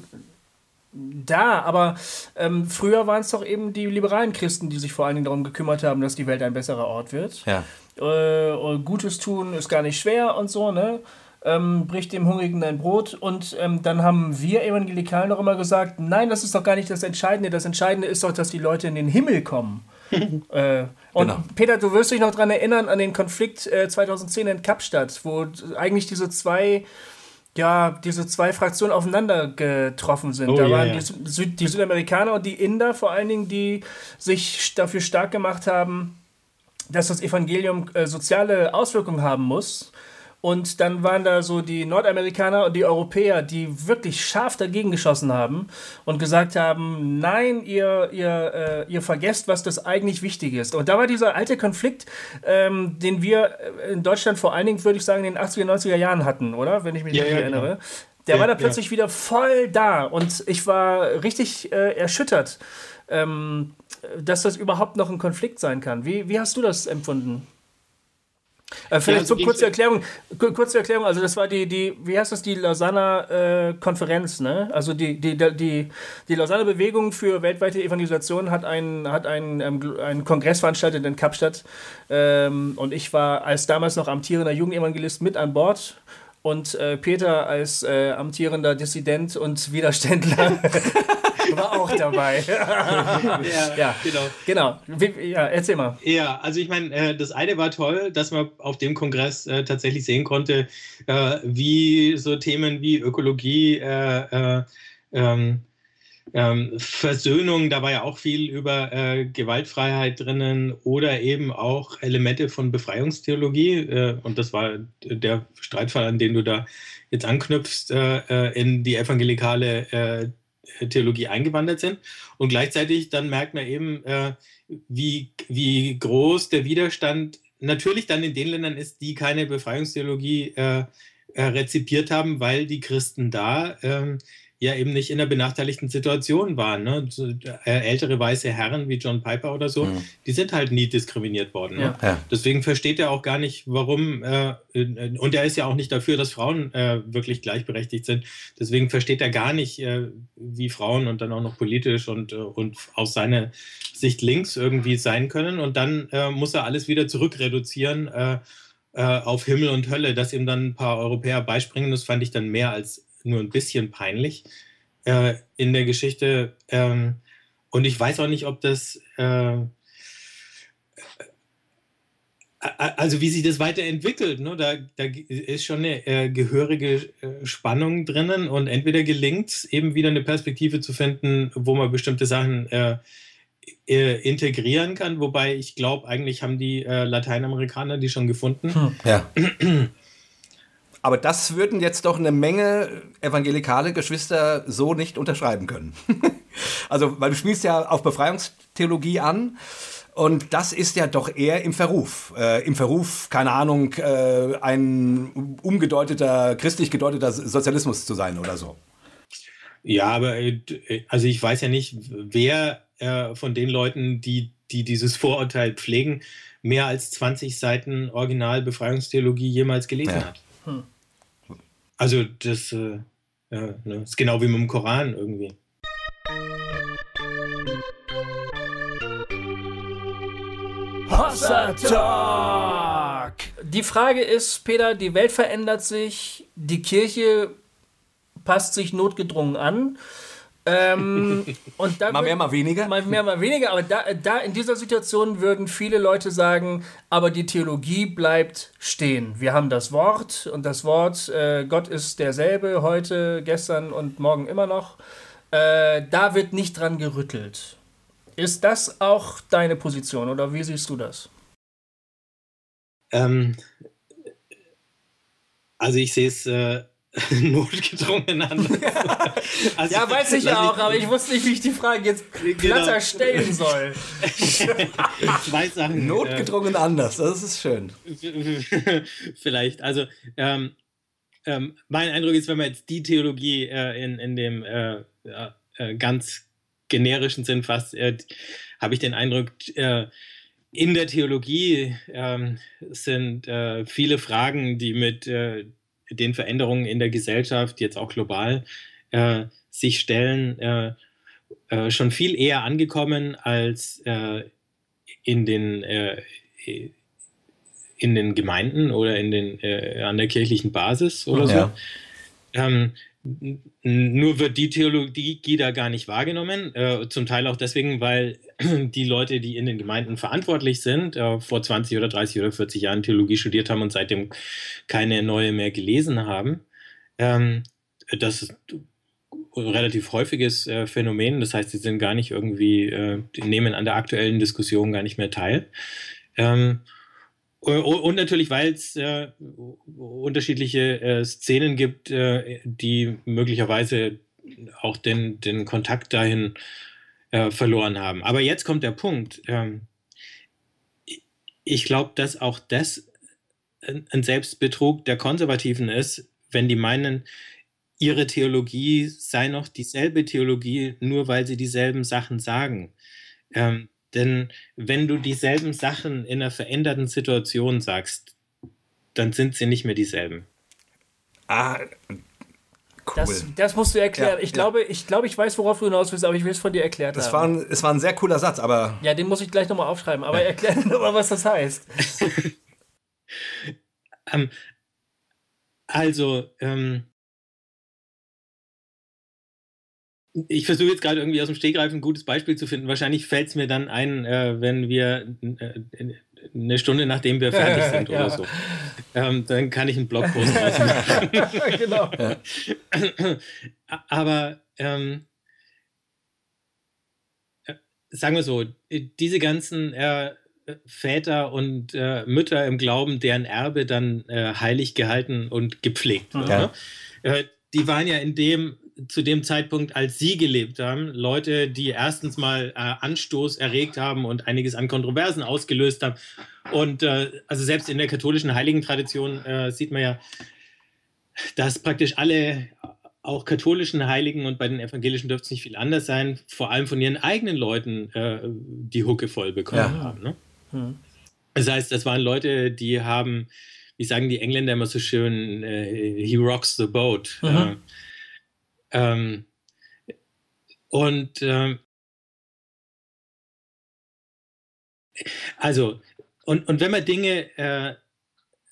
da, aber ähm, früher waren es doch eben die liberalen Christen, die sich vor allen Dingen darum gekümmert haben, dass die Welt ein besserer Ort wird. Ja. Äh, Gutes tun ist gar nicht schwer und so, ne? Ähm, bricht dem Hungrigen dein Brot. Und ähm, dann haben wir Evangelikalen doch immer gesagt, nein, das ist doch gar nicht das Entscheidende. Das Entscheidende ist doch, dass die Leute in den Himmel kommen. äh, und genau. Peter, du wirst dich noch daran erinnern an den Konflikt äh, 2010 in Kapstadt, wo eigentlich diese zwei ja, diese zwei Fraktionen aufeinander getroffen sind. Oh, da waren ja. Die, Süd die Südamerikaner und die Inder vor allen Dingen, die sich dafür stark gemacht haben, dass das Evangelium äh, soziale Auswirkungen haben muss. Und dann waren da so die Nordamerikaner und die Europäer, die wirklich scharf dagegen geschossen haben und gesagt haben, nein, ihr, ihr, äh, ihr vergesst, was das eigentlich wichtig ist. Und da war dieser alte Konflikt, ähm, den wir in Deutschland vor allen Dingen, würde ich sagen, in den 80er, 90er Jahren hatten, oder? Wenn ich mich ja, nicht ja, erinnere. Genau. Der ja, war da plötzlich ja. wieder voll da und ich war richtig äh, erschüttert, ähm, dass das überhaupt noch ein Konflikt sein kann. Wie, wie hast du das empfunden? Äh, vielleicht ja, so kurze Erklärung, kurze Erklärung, also das war die, die wie heißt das, die Lausanner äh, Konferenz, ne? Also die, die, die, die Lausanner Bewegung für weltweite Evangelisation hat einen, hat einen, ähm, einen Kongress veranstaltet in Kapstadt. Ähm, und ich war als damals noch amtierender Jugendevangelist mit an Bord und äh, Peter als äh, amtierender Dissident und Widerständler war auch dabei. ja, ja, genau. Genau. Ja, erzähl mal. Ja, also ich meine, äh, das eine war toll, dass man auf dem Kongress äh, tatsächlich sehen konnte, äh, wie so Themen wie Ökologie, äh, äh, ähm, ähm, Versöhnung, da war ja auch viel über äh, Gewaltfreiheit drinnen oder eben auch Elemente von Befreiungstheologie. Äh, und das war der Streitfall, an den du da jetzt anknüpfst, äh, in die evangelikale Theologie eingewandert sind. Und gleichzeitig dann merkt man eben, äh, wie, wie groß der Widerstand natürlich dann in den Ländern ist, die keine Befreiungstheologie äh, äh, rezipiert haben, weil die Christen da ähm, ja eben nicht in einer benachteiligten Situation waren. Ne? So, äh, ältere weiße Herren wie John Piper oder so, mhm. die sind halt nie diskriminiert worden. Ne? Ja. Deswegen versteht er auch gar nicht, warum, äh, und er ist ja auch nicht dafür, dass Frauen äh, wirklich gleichberechtigt sind. Deswegen versteht er gar nicht, äh, wie Frauen und dann auch noch politisch und, äh, und aus seiner Sicht links irgendwie sein können. Und dann äh, muss er alles wieder zurückreduzieren auf Himmel und Hölle, dass ihm dann ein paar Europäer beispringen. Das fand ich dann mehr als nur ein bisschen peinlich äh, in der Geschichte. Ähm, und ich weiß auch nicht, ob das, äh, also wie sich das weiterentwickelt. Ne? Da, da ist schon eine äh, gehörige äh, Spannung drinnen und entweder gelingt es eben wieder eine Perspektive zu finden, wo man bestimmte Sachen äh, äh, integrieren kann, wobei ich glaube, eigentlich haben die Lateinamerikaner die schon gefunden. Hm. Ja. Aber das würden jetzt doch eine Menge evangelikale Geschwister so nicht unterschreiben können. also, weil du spielst ja auf Befreiungstheologie an. Und das ist ja doch eher im Verruf. Äh, Im Verruf, keine Ahnung, äh, ein umgedeuteter, christlich gedeuteter Sozialismus zu sein oder so. Ja, aber äh, also ich weiß ja nicht, wer äh, von den Leuten, die, die dieses Vorurteil pflegen, mehr als 20 Seiten Original-Befreiungstheologie jemals gelesen ja. hat. Hm. Also das äh, ja, ne, ist genau wie mit dem Koran irgendwie. Hossa Talk! Die Frage ist, Peter, die Welt verändert sich, die Kirche passt sich notgedrungen an. Ähm, und mal mehr, mal weniger. Mal mehr, mal weniger. Aber da, da in dieser Situation würden viele Leute sagen, aber die Theologie bleibt stehen. Wir haben das Wort und das Wort, äh, Gott ist derselbe heute, gestern und morgen immer noch. Äh, da wird nicht dran gerüttelt. Ist das auch deine Position oder wie siehst du das? Ähm, also ich sehe es äh, notgedrungen an. Also, ja, weiß ich ja auch, aber ich wusste nicht, wie ich die Frage jetzt genau. platter stellen soll. Zwei Sachen. Notgedrungen äh, anders, das ist schön. Vielleicht. Also, ähm, ähm, mein Eindruck ist, wenn man jetzt die Theologie äh, in, in dem äh, äh ganz generischen Sinn fasst, äh, habe ich den Eindruck, äh, in der Theologie ähm, sind viele Fragen, die mit den Veränderungen in der Gesellschaft, jetzt auch global, äh, sich stellen, äh, äh, schon viel eher angekommen als äh, in den äh, in den Gemeinden oder in den äh, an der kirchlichen Basis oder ja. so. Ähm, nur wird die Theologie da gar nicht wahrgenommen, äh, zum Teil auch deswegen, weil die Leute, die in den Gemeinden verantwortlich sind, äh, vor 20 oder 30 oder 40 Jahren Theologie studiert haben und seitdem keine neue mehr gelesen haben. Ähm, das ist ein relativ häufiges äh, Phänomen. Das heißt, sie sind gar nicht irgendwie, äh, nehmen an der aktuellen Diskussion gar nicht mehr teil. Ähm, und natürlich, weil es äh, unterschiedliche äh, Szenen gibt, äh, die möglicherweise auch den, den Kontakt dahin äh, verloren haben. Aber jetzt kommt der Punkt. Ähm, ich glaube, dass auch das ein Selbstbetrug der Konservativen ist, wenn die meinen, ihre Theologie sei noch dieselbe Theologie, nur weil sie dieselben Sachen sagen. Ähm, denn wenn du dieselben Sachen in einer veränderten Situation sagst, dann sind sie nicht mehr dieselben. Ah, cool. Das, das musst du erklären. Ja, ich, ja. Glaube, ich glaube, ich weiß, worauf du hinaus willst, aber ich will es von dir erklärt das haben. War ein, es war ein sehr cooler Satz, aber. Ja, den muss ich gleich nochmal aufschreiben, aber ja. erklär mir nochmal, was das heißt. ähm, also, ähm, ich versuche jetzt gerade irgendwie aus dem Stegreif ein gutes Beispiel zu finden. Wahrscheinlich fällt es mir dann ein, äh, wenn wir äh, eine Stunde nachdem wir fertig sind ja. oder so. Ähm, dann kann ich einen Blogpost machen. genau. Aber ähm, äh, sagen wir so, diese ganzen äh, Väter und äh, Mütter im Glauben, deren Erbe dann äh, heilig gehalten und gepflegt wird. Ja. Ne? die waren ja in dem zu dem Zeitpunkt, als Sie gelebt haben, Leute, die erstens mal äh, Anstoß erregt haben und einiges an Kontroversen ausgelöst haben. Und äh, also selbst in der katholischen Heiligentradition äh, sieht man ja, dass praktisch alle auch katholischen Heiligen und bei den Evangelischen dürfte es nicht viel anders sein, vor allem von ihren eigenen Leuten äh, die Hucke voll bekommen ja. haben. Ne? Mhm. Das heißt, das waren Leute, die haben, wie sagen die Engländer immer so schön, äh, he rocks the boat. Mhm. Ähm, und ähm, also, und, und wenn man Dinge äh,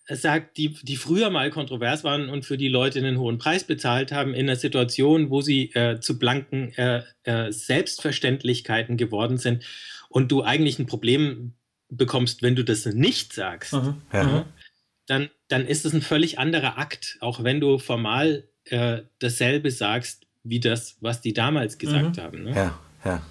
sagt, die, die früher mal kontrovers waren und für die Leute einen hohen Preis bezahlt haben, in einer Situation, wo sie äh, zu blanken äh, äh, Selbstverständlichkeiten geworden sind und du eigentlich ein Problem bekommst, wenn du das nicht sagst, mhm. Ja. dann, dann ist es ein völlig anderer Akt, auch wenn du formal äh, dasselbe sagst, wie das, was die damals gesagt mhm. haben. Ne? Ja, ja.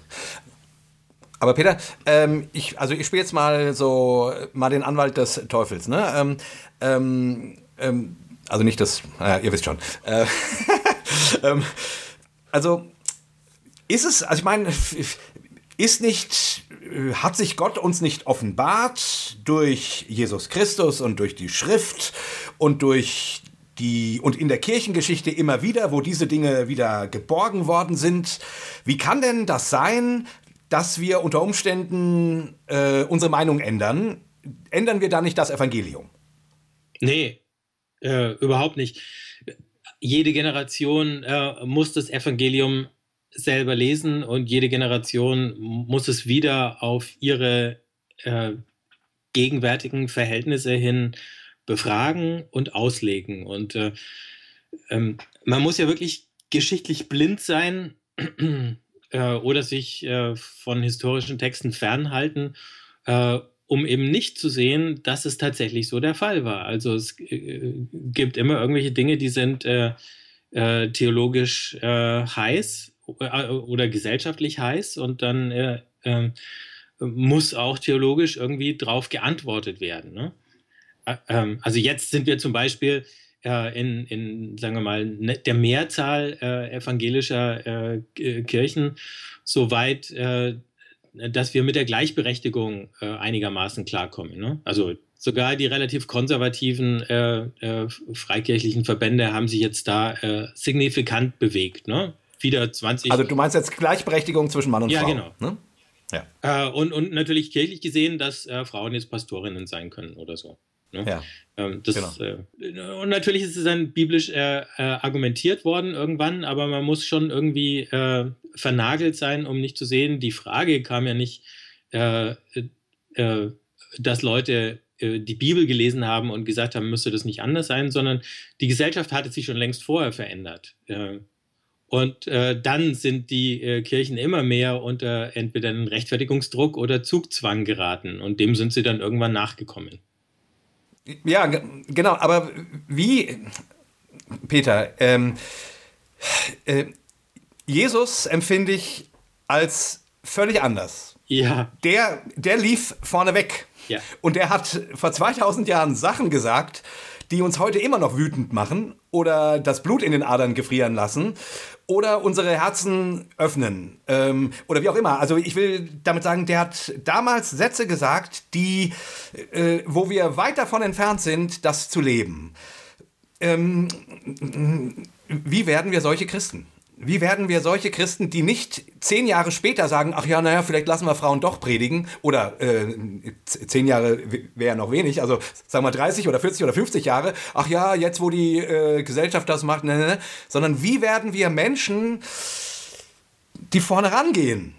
Aber Peter, ähm, ich, also ich spiele jetzt mal so mal den Anwalt des Teufels. Ne? Ähm, ähm, ähm also nicht das, äh, ihr wisst schon. Äh, ähm, also ist es, also ich meine, ist nicht, hat sich Gott uns nicht offenbart durch Jesus Christus und durch die Schrift und durch die und in der Kirchengeschichte immer wieder, wo diese Dinge wieder geborgen worden sind. Wie kann denn das sein, dass wir unter Umständen äh, unsere Meinung ändern, ändern wir da nicht das Evangelium? Nee, äh, überhaupt nicht. Jede Generation äh, muss das Evangelium selber lesen und jede Generation muss es wieder auf ihre äh, gegenwärtigen Verhältnisse hin befragen und auslegen. Und äh, ähm, man muss ja wirklich geschichtlich blind sein, äh, oder sich äh, von historischen Texten fernhalten, äh, um eben nicht zu sehen, dass es tatsächlich so der Fall war. Also es äh, gibt immer irgendwelche Dinge, die sind äh, theologisch heiß oder gesellschaftlich heiß und dann ähm, muss auch theologisch irgendwie drauf geantwortet werden. Ne? Ähm, also jetzt sind wir zum Beispiel äh, in, in, sagen wir mal, ne, der Mehrzahl äh, evangelischer äh, Kirchen so weit, äh, dass wir mit der Gleichberechtigung äh, einigermaßen klarkommen. Ne? Also sogar die relativ konservativen äh, freikirchlichen Verbände haben sich jetzt da signifikant bewegt. Ne? Wieder 20. Also du meinst jetzt Gleichberechtigung zwischen Mann und ja, Frau? Genau. Ne? Ja, genau. und, und natürlich kirchlich gesehen, dass Frauen jetzt Pastorinnen sein können oder so. Ne? Ja. Ähm, das, genau. äh, und natürlich ist es dann biblisch äh, äh, argumentiert worden irgendwann, aber man muss schon irgendwie äh, vernagelt sein, um nicht zu sehen. Die Frage kam ja nicht, äh, äh, dass Leute die Bibel gelesen haben und gesagt haben, müsste das nicht anders sein, sondern die Gesellschaft hatte sich schon längst vorher verändert. Und äh, dann sind die äh, Kirchen immer mehr unter entweder einen Rechtfertigungsdruck oder Zugzwang geraten. Und dem sind sie dann irgendwann nachgekommen. Ja, genau, aber wie, Peter, ähm, äh, Jesus empfinde ich als völlig anders. Ja. Der, der lief vorne weg. Ja. Und der hat vor 2000 Jahren Sachen gesagt, die uns heute immer noch wütend machen oder das Blut in den Adern gefrieren lassen oder unsere Herzen öffnen ähm, oder wie auch immer. Also ich will damit sagen, der hat damals Sätze gesagt, die, äh, wo wir weit davon entfernt sind, das zu leben. Ähm, wie werden wir solche Christen? Wie werden wir solche Christen, die nicht zehn Jahre später sagen, ach ja, naja, vielleicht lassen wir Frauen doch predigen, oder äh, zehn Jahre wäre noch wenig, also sagen wir 30 oder 40 oder 50 Jahre, ach ja, jetzt wo die äh, Gesellschaft das macht, ne, ne, ne, sondern wie werden wir Menschen, die vorne rangehen?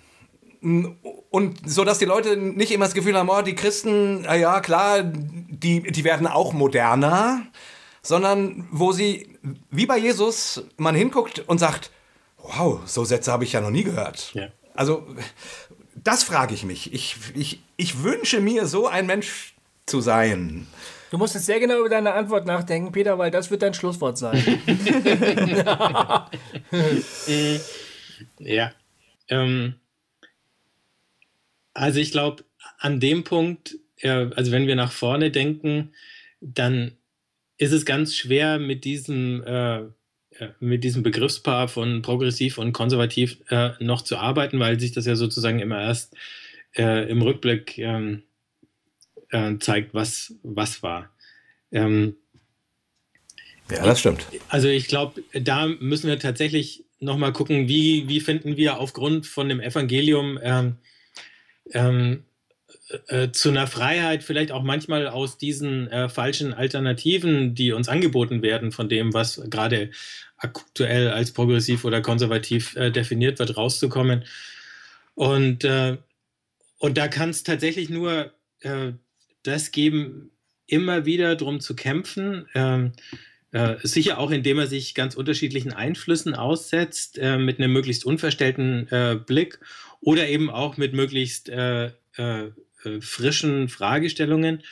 Und so, dass die Leute nicht immer das Gefühl haben, oh, die Christen, na ja, klar, die, die werden auch moderner, sondern wo sie, wie bei Jesus, man hinguckt und sagt, wow, so Sätze habe ich ja noch nie gehört. Ja. Also, das frage ich mich. Ich, ich, ich wünsche mir, so ein Mensch zu sein. Du musst jetzt sehr genau über deine Antwort nachdenken, Peter, weil das wird dein Schlusswort sein. ja. Ähm, also ich glaube, an dem Punkt, äh, also wenn wir nach vorne denken, dann ist es ganz schwer mit diesem äh, mit diesem Begriffspaar von progressiv und konservativ äh, noch zu arbeiten, weil sich das ja sozusagen immer erst äh, im Rückblick ähm, äh, zeigt, was, was war. Ähm, Ja, das stimmt. Also ich glaube, da müssen wir tatsächlich nochmal gucken, wie, wie finden wir aufgrund von dem Evangelium ähm, ähm, äh, zu einer Freiheit, vielleicht auch manchmal aus diesen äh, falschen Alternativen, die uns angeboten werden, von dem, was gerade aktuell als progressiv oder konservativ äh, definiert wird, rauszukommen. Und, äh, und da kann es tatsächlich nur äh, das geben, immer wieder darum zu kämpfen. Ähm, äh, sicher auch, indem er sich ganz unterschiedlichen Einflüssen aussetzt, mit einem möglichst unverstellten Blick oder eben auch mit möglichst äh, äh, äh, frischen Fragestellungen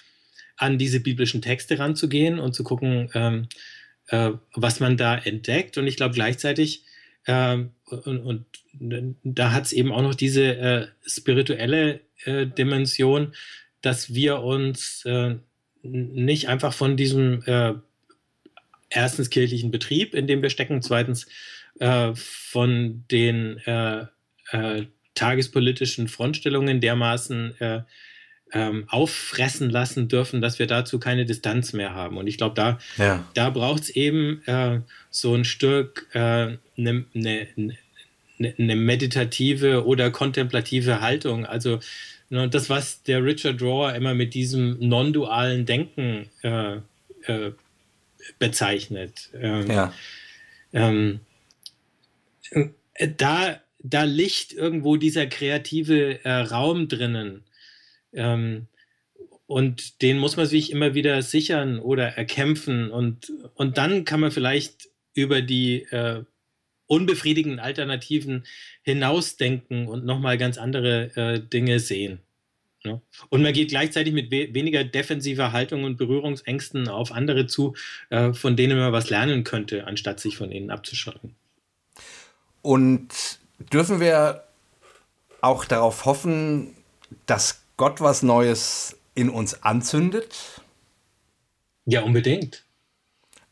an diese biblischen Texte ranzugehen und zu gucken, ähm, was man da entdeckt. Und ich glaube gleichzeitig, ähm, und, und, da hat es eben auch noch diese spirituelle Dimension, dass wir uns nicht einfach von diesem erstens kirchlichen Betrieb, in dem wir stecken, zweitens äh, von den äh, äh, tagespolitischen Frontstellungen dermaßen äh, ähm, auffressen lassen dürfen, dass wir dazu keine Distanz mehr haben. Und ich glaube, da, ja. da braucht es eben äh, so ein Stück eine ne, ne, ne meditative oder kontemplative Haltung. Also ne, das, was der Richard Drawer immer mit diesem non-dualen Denken äh, äh, bezeichnet. Ähm, ja. Ähm, äh, da, da liegt irgendwo dieser kreative äh, Raum drinnen. Ähm, und den muss man sich immer wieder sichern oder erkämpfen. Und, und dann kann man vielleicht über die äh, unbefriedigenden Alternativen hinausdenken und nochmal ganz andere äh, Dinge sehen. Ne? Und man geht gleichzeitig mit we weniger defensiver Haltung und Berührungsängsten auf andere zu, äh, von denen man was lernen könnte, anstatt sich von ihnen abzuschotten. Und dürfen wir auch darauf hoffen, dass Gott was Neues in uns anzündet? Ja, unbedingt.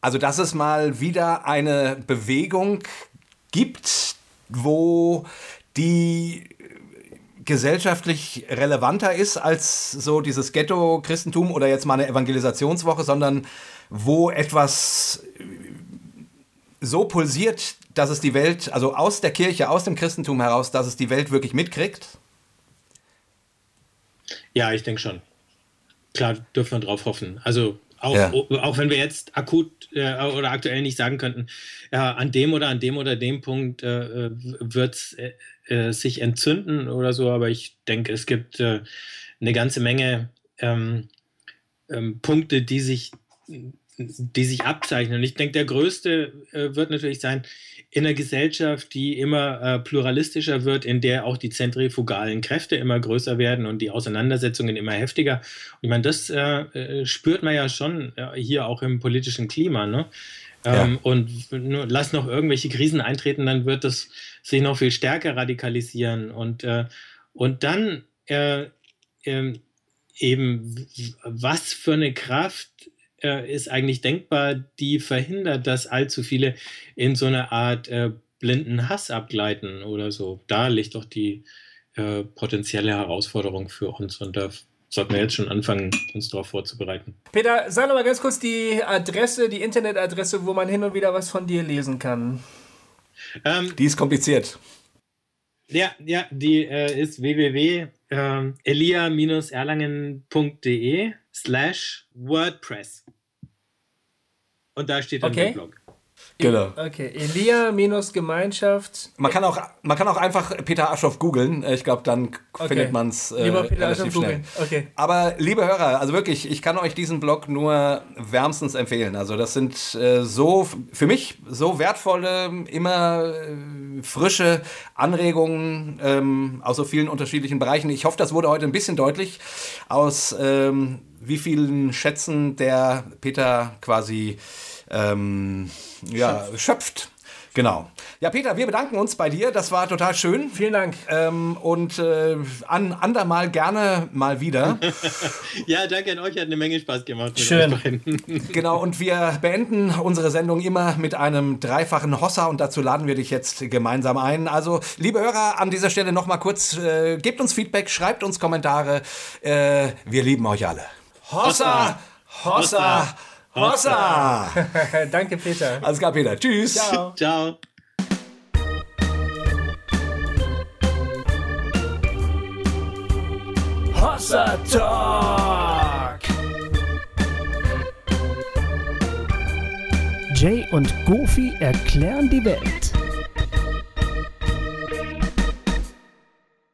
Also, dass es mal wieder eine Bewegung gibt, wo die gesellschaftlich relevanter ist als so dieses Ghetto-Christentum oder jetzt mal eine Evangelisationswoche, sondern wo etwas so pulsiert, dass es die Welt, also aus der Kirche, aus dem Christentum heraus, dass es die Welt wirklich mitkriegt? Ja, ich denke schon. Klar, dürfen wir drauf hoffen. Also auch, ja. auch wenn wir jetzt akut äh, oder aktuell nicht sagen könnten, ja, an dem oder an dem oder dem Punkt äh, wird es äh, äh, sich entzünden oder so, aber ich denke, es gibt äh, eine ganze Menge ähm, ähm, Punkte, die sich, die sich abzeichnen. Und ich denke, der größte äh, wird natürlich sein, in einer Gesellschaft, die immer äh, pluralistischer wird, in der auch die zentrifugalen Kräfte immer größer werden und die Auseinandersetzungen immer heftiger. Und ich meine, das äh, spürt man ja schon hier auch im politischen Klima. Ne? Ja. Ähm, und nur, lass noch irgendwelche Krisen eintreten, dann wird das sich noch viel stärker radikalisieren. Und, äh, und dann äh, äh, eben, was für eine Kraft äh, ist eigentlich denkbar, die verhindert, dass allzu viele in so eine Art äh, blinden Hass abgleiten oder so. Da liegt doch die äh, potenzielle Herausforderung für uns. Und da sollten wir jetzt schon anfangen, uns darauf vorzubereiten. Peter, sag noch mal ganz kurz die Adresse, die Internetadresse, wo man hin und wieder was von dir lesen kann. Ähm, die ist kompliziert. Ja, ja, die äh, ist www.elia-erlangen.de slash WordPress. Und da steht dann okay. der Blog. Genau. Okay, Elia-Gemeinschaft. Man kann, auch, man kann auch einfach Peter Aschoff googeln. Ich glaube, dann okay. findet man es äh, relativ schnell. Okay. Aber liebe Hörer, also wirklich, ich kann euch diesen Blog nur wärmstens empfehlen. Also das sind äh, so, für mich so wertvolle, immer äh, frische Anregungen ähm, aus so vielen unterschiedlichen Bereichen. Ich hoffe, das wurde heute ein bisschen deutlich aus ähm, wie vielen Schätzen der Peter quasi ähm, ja, schöpft. schöpft. Genau. Ja, Peter, wir bedanken uns bei dir. Das war total schön. Vielen Dank. Ähm, und äh, an andermal gerne mal wieder. ja, danke an euch. Hat eine Menge Spaß gemacht. Schön. genau. Und wir beenden unsere Sendung immer mit einem dreifachen Hossa und dazu laden wir dich jetzt gemeinsam ein. Also, liebe Hörer, an dieser Stelle noch mal kurz, äh, gebt uns Feedback, schreibt uns Kommentare. Äh, wir lieben euch alle. Hossa! Hossa! Hossa. Hossa! Danke, Peter. Alles klar, Peter. Tschüss. Ciao. Ciao. Hossa Talk! Jay und Goofy erklären die Welt.